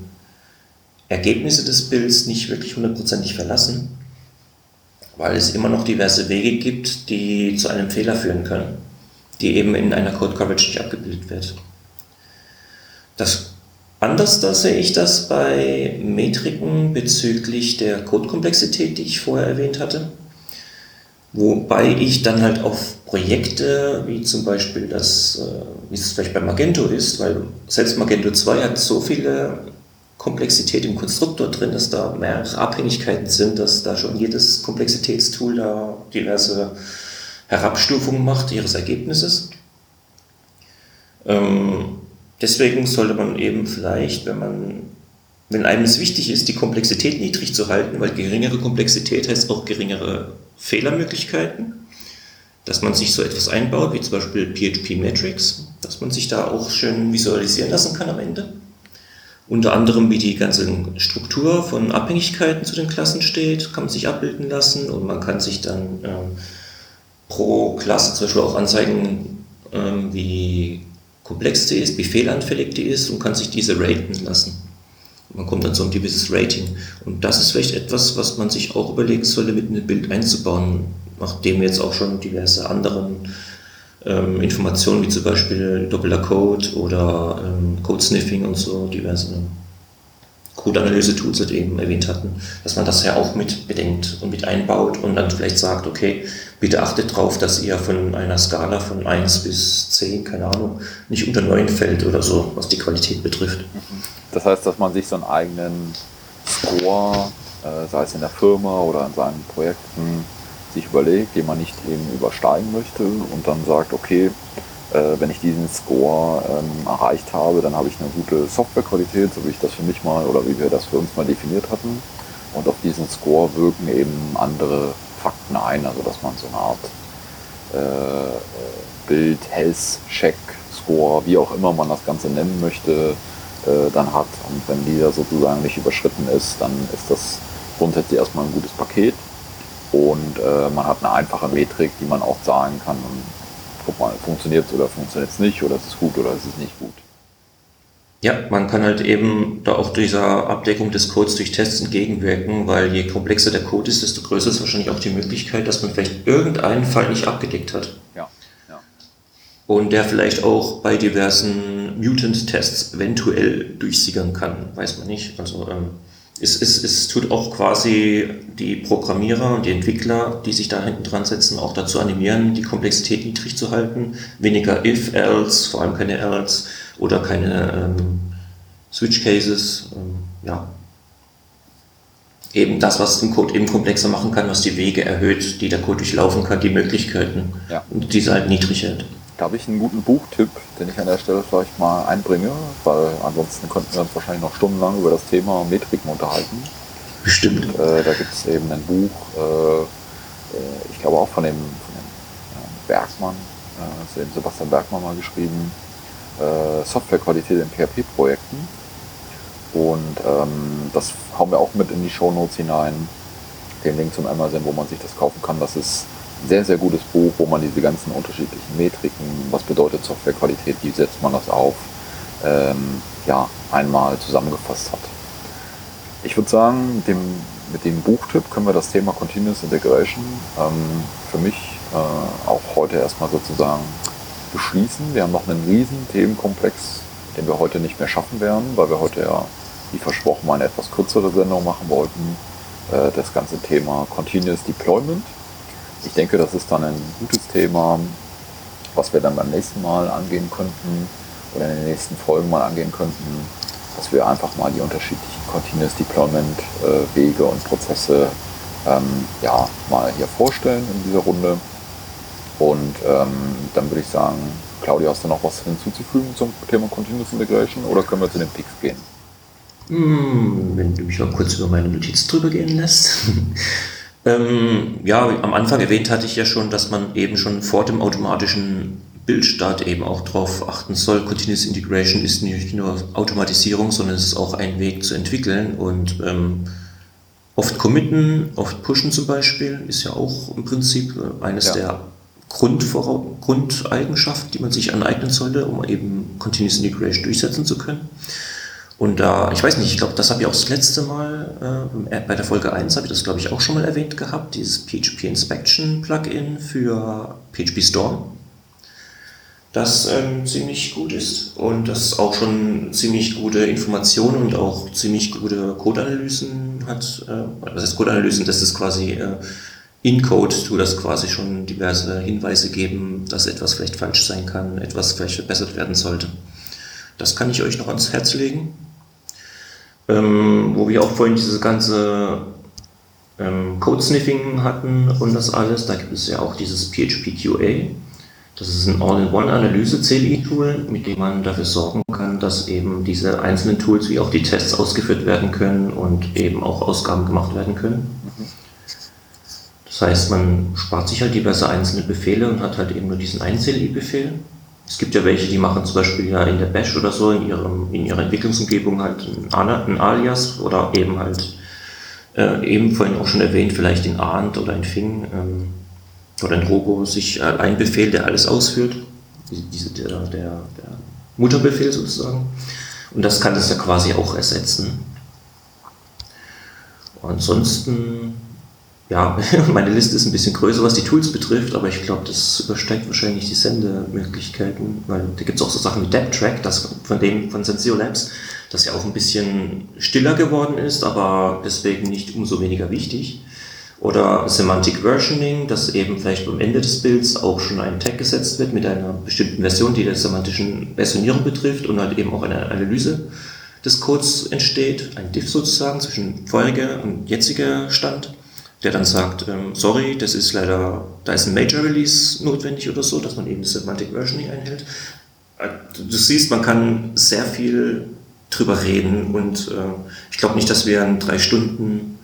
Ergebnisse des Bilds nicht wirklich hundertprozentig verlassen, weil es immer noch diverse Wege gibt, die zu einem Fehler führen können, die eben in einer Code Coverage nicht abgebildet wird. Das Anders da sehe ich das bei Metriken bezüglich der Codekomplexität, die ich vorher erwähnt hatte. Wobei ich dann halt auf Projekte, wie zum Beispiel das, äh, wie es vielleicht bei Magento ist, weil selbst Magento 2 hat so viele Komplexität im Konstruktor drin, dass da mehrere Abhängigkeiten sind, dass da schon jedes Komplexitätstool da diverse Herabstufungen macht ihres Ergebnisses. Ähm, Deswegen sollte man eben vielleicht, wenn man, wenn einem es wichtig ist, die Komplexität niedrig zu halten, weil geringere Komplexität heißt auch geringere Fehlermöglichkeiten, dass man sich so etwas einbaut, wie zum Beispiel PHP Metrics, dass man sich da auch schön visualisieren lassen kann am Ende. Unter anderem, wie die ganze Struktur von Abhängigkeiten zu den Klassen steht, kann man sich abbilden lassen und man kann sich dann äh, pro Klasse zum Beispiel auch anzeigen, äh, wie komplex die ist, wie fehlanfällig die ist und kann sich diese raten lassen. Man kommt dann zu einem gewisses Rating. Und das ist vielleicht etwas, was man sich auch überlegen sollte, mit einem Bild einzubauen, nachdem jetzt auch schon diverse anderen ähm, Informationen, wie zum Beispiel doppelter Code oder ähm, Code-Sniffing und so, diverse Code-Analyse-Tools halt eben erwähnt hatten, dass man das ja auch mit bedenkt und mit einbaut und dann vielleicht sagt, okay, bitte achtet darauf, dass ihr von einer Skala von 1 bis 10, keine Ahnung, nicht unter 9 fällt oder so, was die Qualität betrifft. Das heißt, dass man sich so einen eigenen Score, äh, sei es in der Firma oder in seinen Projekten, sich überlegt, den man nicht eben übersteigen möchte und dann sagt, okay, wenn ich diesen Score ähm, erreicht habe, dann habe ich eine gute Softwarequalität, so wie ich das für mich mal oder wie wir das für uns mal definiert hatten. Und auf diesen Score wirken eben andere Fakten ein, also dass man so eine Art äh, Bild, Health, Check, Score, wie auch immer man das Ganze nennen möchte, äh, dann hat. Und wenn dieser sozusagen nicht überschritten ist, dann ist das grundsätzlich erstmal ein gutes Paket. Und äh, man hat eine einfache Metrik, die man auch sagen kann. Und guck mal, funktioniert es oder funktioniert es nicht oder ist es gut oder ist es nicht gut. Ja, man kann halt eben da auch dieser Abdeckung des Codes durch Tests entgegenwirken, weil je komplexer der Code ist, desto größer ist wahrscheinlich auch die Möglichkeit, dass man vielleicht irgendeinen Fall nicht abgedeckt hat. Ja, ja. Und der vielleicht auch bei diversen Mutant-Tests eventuell durchsickern kann, weiß man nicht. Also ähm, es, es, es tut auch quasi die Programmierer und die Entwickler, die sich da hinten dran setzen, auch dazu animieren, die Komplexität niedrig zu halten. Weniger if, else, vor allem keine else oder keine ähm, Switch Cases. Ähm, ja. Eben das, was den Code eben komplexer machen kann, was die Wege erhöht, die der Code durchlaufen kann, die Möglichkeiten Ja. und diese halt niedrig hält. Da habe ich einen guten Buchtipp, den ich an der Stelle vielleicht mal einbringe, weil ansonsten könnten wir uns wahrscheinlich noch stundenlang über das Thema Metriken unterhalten. Bestimmt. Äh, da gibt es eben ein Buch, äh, äh, ich glaube auch von dem, von dem äh, Bergmann, äh, eben Sebastian Bergmann mal geschrieben, äh, Softwarequalität in PHP-Projekten. Und ähm, das hauen wir auch mit in die Show Notes hinein. Den Link zum Amazon, wo man sich das kaufen kann. Das ist sehr, sehr gutes Buch, wo man diese ganzen unterschiedlichen Metriken, was bedeutet Softwarequalität, wie setzt man das auf, ähm, ja, einmal zusammengefasst hat. Ich würde sagen, dem, mit dem Buchtipp können wir das Thema Continuous Integration ähm, für mich äh, auch heute erstmal sozusagen beschließen. Wir haben noch einen riesen Themenkomplex, den wir heute nicht mehr schaffen werden, weil wir heute ja, wie versprochen, mal eine etwas kürzere Sendung machen wollten. Äh, das ganze Thema Continuous Deployment. Ich denke, das ist dann ein gutes Thema, was wir dann beim nächsten Mal angehen könnten oder in den nächsten Folgen mal angehen könnten, dass wir einfach mal die unterschiedlichen Continuous Deployment äh, Wege und Prozesse ähm, ja, mal hier vorstellen in dieser Runde. Und ähm, dann würde ich sagen, Claudia, hast du noch was hinzuzufügen zum Thema Continuous Integration oder können wir zu den Picks gehen? Hm, wenn du mich mal kurz über meine Notiz drüber gehen lässt. Ähm, ja, am Anfang erwähnt hatte ich ja schon, dass man eben schon vor dem automatischen Bildstart eben auch darauf achten soll. Continuous Integration ist nicht nur Automatisierung, sondern es ist auch ein Weg zu entwickeln und ähm, oft committen, oft pushen zum Beispiel ist ja auch im Prinzip eines ja. der Grundeigenschaften, die man sich aneignen sollte, um eben Continuous Integration durchsetzen zu können. Und da, ich weiß nicht, ich glaube, das habe ich auch das letzte Mal, äh, bei der Folge 1 habe ich das, glaube ich, auch schon mal erwähnt gehabt, dieses PHP Inspection Plugin für PHP Storm, das ähm, ziemlich gut ist und das auch schon ziemlich gute Informationen und auch ziemlich gute Code-Analysen hat. Äh, was heißt Code-Analysen? Das ist quasi äh, in Code tu das quasi schon diverse Hinweise geben, dass etwas vielleicht falsch sein kann, etwas vielleicht verbessert werden sollte. Das kann ich euch noch ans Herz legen. Ähm, wo wir auch vorhin dieses ganze ähm, Code-Sniffing hatten und das alles, da gibt es ja auch dieses PHP QA. Das ist ein All-in-One-Analyse-CLI-Tool, mit dem man dafür sorgen kann, dass eben diese einzelnen Tools wie auch die Tests ausgeführt werden können und eben auch Ausgaben gemacht werden können. Das heißt, man spart sich halt diverse einzelne Befehle und hat halt eben nur diesen einen CLI-Befehl. Es gibt ja welche, die machen zum Beispiel ja in der Bash oder so, in, ihrem, in ihrer Entwicklungsumgebung halt ein, Alias oder eben halt, äh, eben vorhin auch schon erwähnt, vielleicht in Arndt oder in Fing ähm, oder in Robo sich äh, ein Befehl, der alles ausführt, diese, der, der, der Mutterbefehl sozusagen. Und das kann das ja quasi auch ersetzen. ansonsten ja, meine Liste ist ein bisschen größer, was die Tools betrifft, aber ich glaube, das übersteigt wahrscheinlich die Sendemöglichkeiten, weil da gibt es auch so Sachen wie DevTrack, das von dem von Senseo Labs, das ja auch ein bisschen stiller geworden ist, aber deswegen nicht umso weniger wichtig. Oder Semantic Versioning, dass eben vielleicht am Ende des Bilds auch schon ein Tag gesetzt wird mit einer bestimmten Version, die der semantischen Versionierung betrifft und halt eben auch eine Analyse des Codes entsteht, ein Diff sozusagen zwischen voriger und jetziger Stand der dann sagt, ähm, sorry, das ist leider, da ist ein Major Release notwendig oder so, dass man eben Semantic Versioning einhält. Äh, du siehst, man kann sehr viel drüber reden und äh, ich glaube nicht, dass wir einen drei Stunden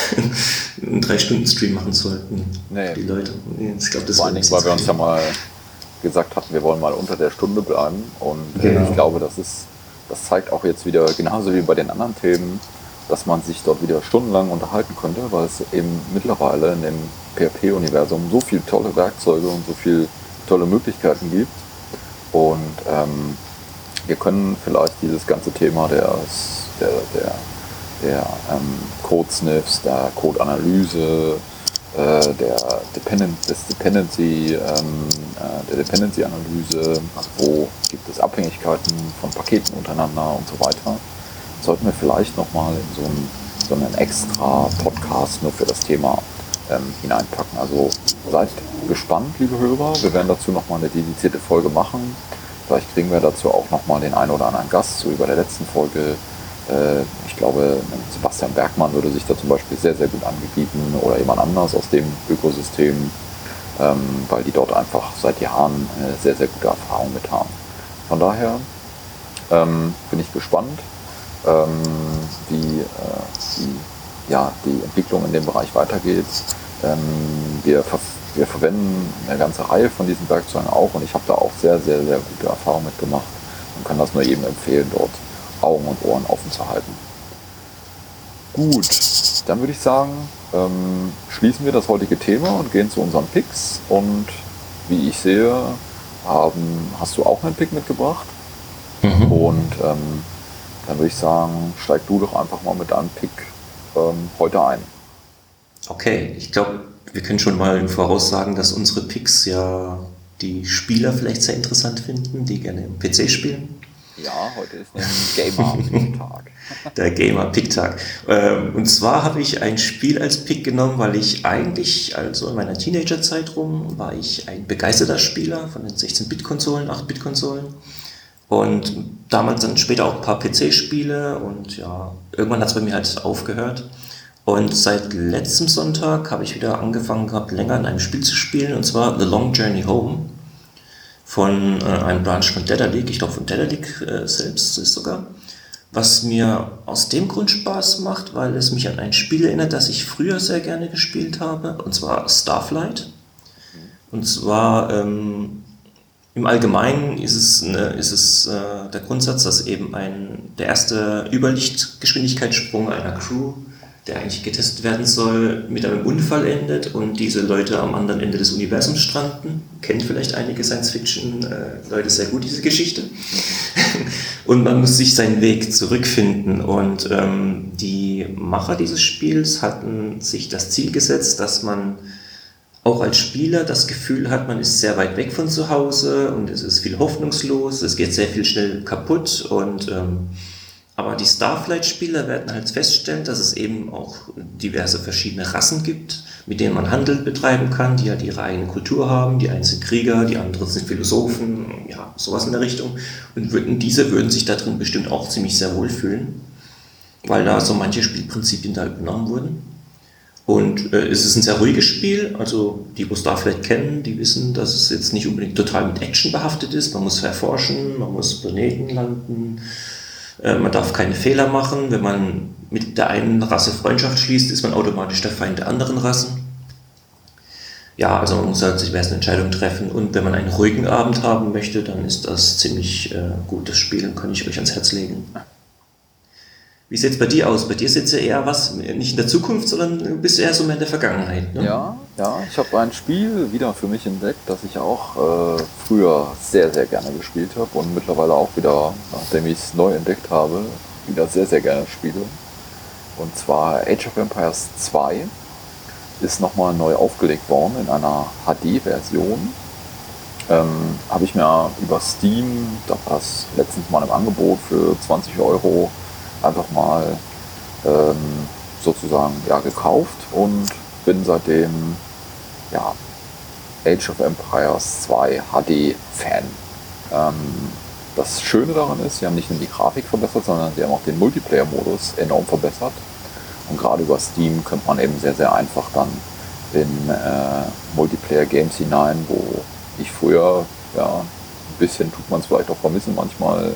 einen drei Stunden Stream machen sollten. Nee. Die Leute. Ich glaube, das Vor allen Dingen, weil wir uns ja mal gesagt hatten, wir wollen mal unter der Stunde bleiben und äh, genau. ich glaube, das ist, das zeigt auch jetzt wieder genauso wie bei den anderen Themen, dass man sich dort wieder stundenlang unterhalten könnte, weil es eben mittlerweile in dem PHP-Universum so viele tolle Werkzeuge und so viele tolle Möglichkeiten gibt. Und ähm, wir können vielleicht dieses ganze Thema der, der, der, der ähm, Code-Sniffs, der Code-Analyse, äh, der Dependent, des Dependency, ähm, äh, der Dependency-Analyse, also wo gibt es Abhängigkeiten von Paketen untereinander und so weiter, sollten wir vielleicht nochmal in so einen, so einen extra Podcast nur für das Thema ähm, hineinpacken. Also seid gespannt, liebe Hörer. Wir werden dazu nochmal eine dedizierte Folge machen. Vielleicht kriegen wir dazu auch nochmal den einen oder anderen Gast, so wie bei der letzten Folge. Äh, ich glaube, Sebastian Bergmann würde sich da zum Beispiel sehr, sehr gut angebieten oder jemand anders aus dem Ökosystem, ähm, weil die dort einfach seit Jahren eine sehr, sehr gute Erfahrung mit haben. Von daher ähm, bin ich gespannt wie, äh, die, ja, die Entwicklung in dem Bereich weitergeht. Ähm, wir, wir verwenden eine ganze Reihe von diesen Werkzeugen auch und ich habe da auch sehr, sehr, sehr gute Erfahrungen mitgemacht und kann das nur jedem empfehlen, dort Augen und Ohren offen zu halten. Gut, dann würde ich sagen, ähm, schließen wir das heutige Thema und gehen zu unseren Picks. Und wie ich sehe, haben, hast du auch einen Pick mitgebracht. Mhm. Und ähm, dann würde ich sagen, steig du doch einfach mal mit deinem Pick ähm, heute ein. Okay, ich glaube, wir können schon mal im Voraus sagen, dass unsere Picks ja die Spieler vielleicht sehr interessant finden, die gerne im PC spielen. Ja, heute ist ein Gamer-Pick-Tag. Der Gamer-Pick-Tag. Ähm, und zwar habe ich ein Spiel als Pick genommen, weil ich eigentlich, also in meiner Teenagerzeit rum, war ich ein begeisterter Spieler von den 16-Bit-Konsolen, 8-Bit-Konsolen. Und damals dann später auch ein paar PC-Spiele und ja, irgendwann hat es bei mir halt aufgehört. Und seit letztem Sonntag habe ich wieder angefangen gehabt, länger in einem Spiel zu spielen, und zwar The Long Journey Home von äh, einem Branch von Dedalic, ich glaube von Dedalic äh, selbst ist sogar, was mir aus dem Grund Spaß macht, weil es mich an ein Spiel erinnert, das ich früher sehr gerne gespielt habe, und zwar Starflight. Und zwar ähm, im Allgemeinen ist es, ne, ist es äh, der Grundsatz, dass eben ein, der erste Überlichtgeschwindigkeitssprung einer Crew der eigentlich getestet werden soll, mit einem Unfall endet und diese Leute am anderen Ende des Universums stranden. Kennt vielleicht einige Science-Fiction-Leute sehr gut diese Geschichte. und man muss sich seinen Weg zurückfinden. Und ähm, die Macher dieses Spiels hatten sich das Ziel gesetzt, dass man auch als Spieler das Gefühl hat, man ist sehr weit weg von zu Hause und es ist viel hoffnungslos, es geht sehr viel schnell kaputt und ähm, aber die Starflight-Spieler werden halt feststellen, dass es eben auch diverse verschiedene Rassen gibt, mit denen man Handel betreiben kann, die halt ihre eigene Kultur haben. Die einen sind Krieger, die anderen sind Philosophen, ja, sowas in der Richtung. Und würden, diese würden sich da drin bestimmt auch ziemlich sehr wohl fühlen, weil da so manche Spielprinzipien da übernommen wurden. Und äh, es ist ein sehr ruhiges Spiel, also die, wo Starflight kennen, die wissen, dass es jetzt nicht unbedingt total mit Action behaftet ist. Man muss erforschen, man muss Planeten landen, äh, man darf keine Fehler machen. Wenn man mit der einen Rasse Freundschaft schließt, ist man automatisch der Feind der anderen Rassen. Ja, also man muss halt sich erst eine Entscheidung treffen. Und wenn man einen ruhigen Abend haben möchte, dann ist das ziemlich äh, gutes Spiel kann ich euch ans Herz legen. Wie sieht es bei dir aus? Bei dir sitzt ja eher was, nicht in der Zukunft, sondern bist eher so mehr in der Vergangenheit. Ne? Ja, ja, ich habe ein Spiel wieder für mich entdeckt, das ich auch äh, früher sehr, sehr gerne gespielt habe und mittlerweile auch wieder, nachdem ich es neu entdeckt habe, wieder sehr, sehr gerne spiele. Und zwar Age of Empires 2 ist nochmal neu aufgelegt worden in einer HD-Version. Ähm, habe ich mir über Steam, da war es letztens mal im Angebot für 20 Euro einfach mal ähm, sozusagen ja, gekauft und bin seitdem ja, Age of Empires 2 HD Fan. Ähm, das Schöne daran ist, sie haben nicht nur die Grafik verbessert, sondern sie haben auch den Multiplayer-Modus enorm verbessert. Und gerade über Steam könnte man eben sehr, sehr einfach dann in äh, Multiplayer-Games hinein, wo ich früher, ja, ein bisschen tut man es vielleicht auch vermissen, manchmal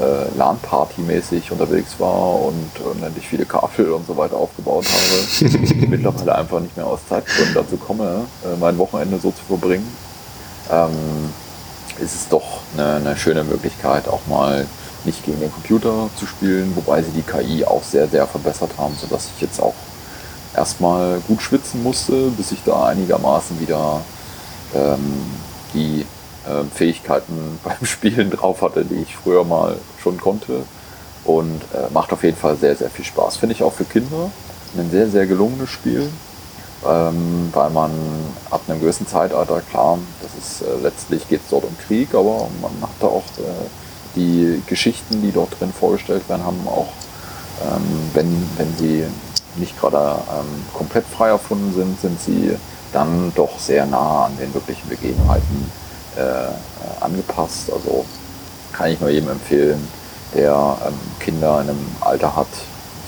äh, LAN-Party-mäßig unterwegs war und unendlich viele Kabel und so weiter aufgebaut habe, mittlerweile einfach nicht mehr aus Zeitgründen dazu komme, äh, mein Wochenende so zu verbringen, ähm, ist es doch eine, eine, schöne Möglichkeit, auch mal nicht gegen den Computer zu spielen, wobei sie die KI auch sehr, sehr verbessert haben, sodass ich jetzt auch erstmal gut schwitzen musste, bis ich da einigermaßen wieder ähm, die Fähigkeiten beim Spielen drauf hatte, die ich früher mal schon konnte. Und äh, macht auf jeden Fall sehr, sehr viel Spaß. Finde ich auch für Kinder ein sehr, sehr gelungenes Spiel, ähm, weil man ab einem gewissen Zeitalter, klar, das ist äh, letztlich geht es dort um Krieg, aber man hat da auch äh, die Geschichten, die dort drin vorgestellt werden, haben auch, ähm, wenn, wenn sie nicht gerade ähm, komplett frei erfunden sind, sind sie dann doch sehr nah an den wirklichen Begebenheiten äh, angepasst. Also kann ich nur jedem empfehlen, der ähm, Kinder in einem Alter hat,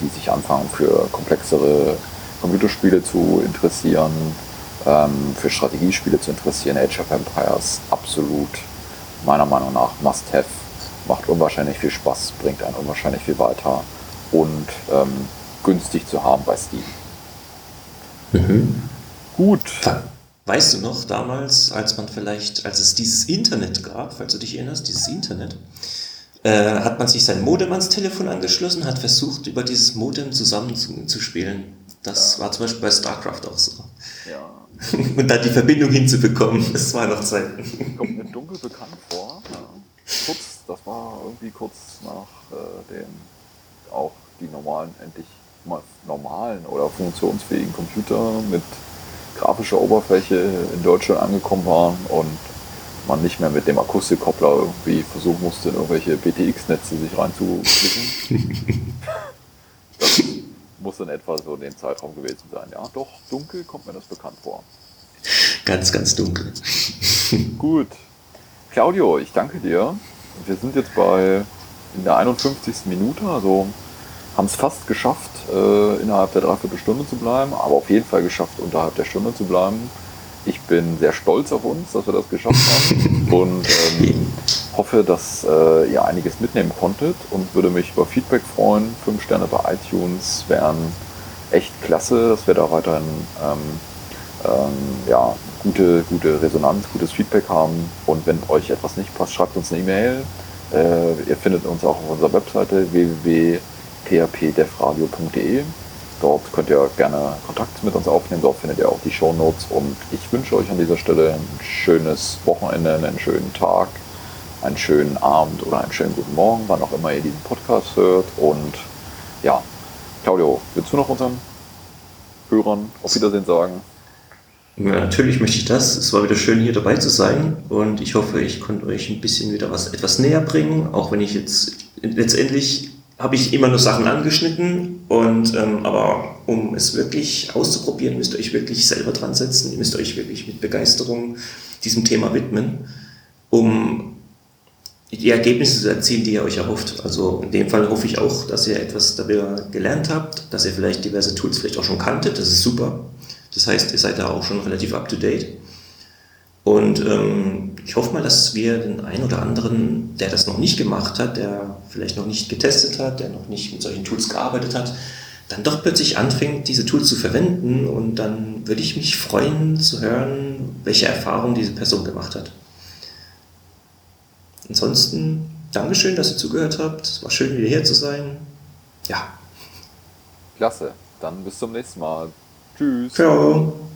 die sich anfangen für komplexere Computerspiele zu interessieren, ähm, für Strategiespiele zu interessieren. Age of Empires absolut meiner Meinung nach Must-Have. Macht unwahrscheinlich viel Spaß, bringt einen unwahrscheinlich viel weiter und ähm, günstig zu haben bei Steam. Mhm. Gut. Weißt du noch, damals, als man vielleicht, als es dieses Internet gab, falls du dich erinnerst, dieses Internet, äh, hat man sich sein Modem ans Telefon angeschlossen, hat versucht, über dieses Modem zusammenzuspielen. Das ja. war zum Beispiel bei StarCraft auch so. Ja. Und dann die Verbindung hinzubekommen, das war noch Zeit. Kommt mir dunkel bekannt vor. Ja. Kurz, das war irgendwie kurz nach äh, dem auch die normalen, endlich mal normalen oder funktionsfähigen Computer mit grafischer Oberfläche in Deutschland angekommen waren und man nicht mehr mit dem Akustikkoppler irgendwie versuchen musste, in irgendwelche BTX-Netze sich reinzuklicken. das muss in etwa so in dem Zeitraum gewesen sein. Ja, doch, dunkel kommt mir das bekannt vor. Ganz, ganz dunkel. Gut. Claudio, ich danke dir. Wir sind jetzt bei in der 51. Minute, also haben es fast geschafft, äh, innerhalb der Dreiviertelstunde zu bleiben, aber auf jeden Fall geschafft, unterhalb der Stunde zu bleiben. Ich bin sehr stolz auf uns, dass wir das geschafft haben und ähm, hoffe, dass äh, ihr einiges mitnehmen konntet und würde mich über Feedback freuen. Fünf Sterne bei iTunes wären echt klasse, dass wir da weiterhin ähm, ähm, ja, gute, gute Resonanz, gutes Feedback haben. Und wenn euch etwas nicht passt, schreibt uns eine E-Mail. Äh, ihr findet uns auch auf unserer Webseite www.phpdevradio.de. Dort könnt ihr gerne Kontakt mit uns aufnehmen. Dort findet ihr auch die Show Notes. Und ich wünsche euch an dieser Stelle ein schönes Wochenende, einen schönen Tag, einen schönen Abend oder einen schönen guten Morgen, wann auch immer ihr diesen Podcast hört. Und ja, Claudio, willst du noch unseren Hörern auf Wiedersehen sagen? Ja, natürlich möchte ich das. Es war wieder schön hier dabei zu sein und ich hoffe, ich konnte euch ein bisschen wieder was etwas näher bringen, auch wenn ich jetzt letztendlich habe ich immer nur Sachen angeschnitten und ähm, aber um es wirklich auszuprobieren, müsst ihr euch wirklich selber dran setzen, ihr müsst euch wirklich mit Begeisterung diesem Thema widmen, um die Ergebnisse zu erzielen, die ihr euch erhofft. Also in dem Fall hoffe ich auch, dass ihr etwas darüber gelernt habt, dass ihr vielleicht diverse Tools vielleicht auch schon kanntet, das ist super. Das heißt, ihr seid da auch schon relativ up to date. Und ähm, ich hoffe mal, dass wir den einen oder anderen, der das noch nicht gemacht hat, der vielleicht noch nicht getestet hat, der noch nicht mit solchen Tools gearbeitet hat, dann doch plötzlich anfängt, diese Tools zu verwenden. Und dann würde ich mich freuen zu hören, welche Erfahrungen diese Person gemacht hat. Ansonsten, Dankeschön, dass ihr zugehört habt. Es war schön, wieder hier zu sein. Ja. Klasse. Dann bis zum nächsten Mal. Tschüss. Ciao.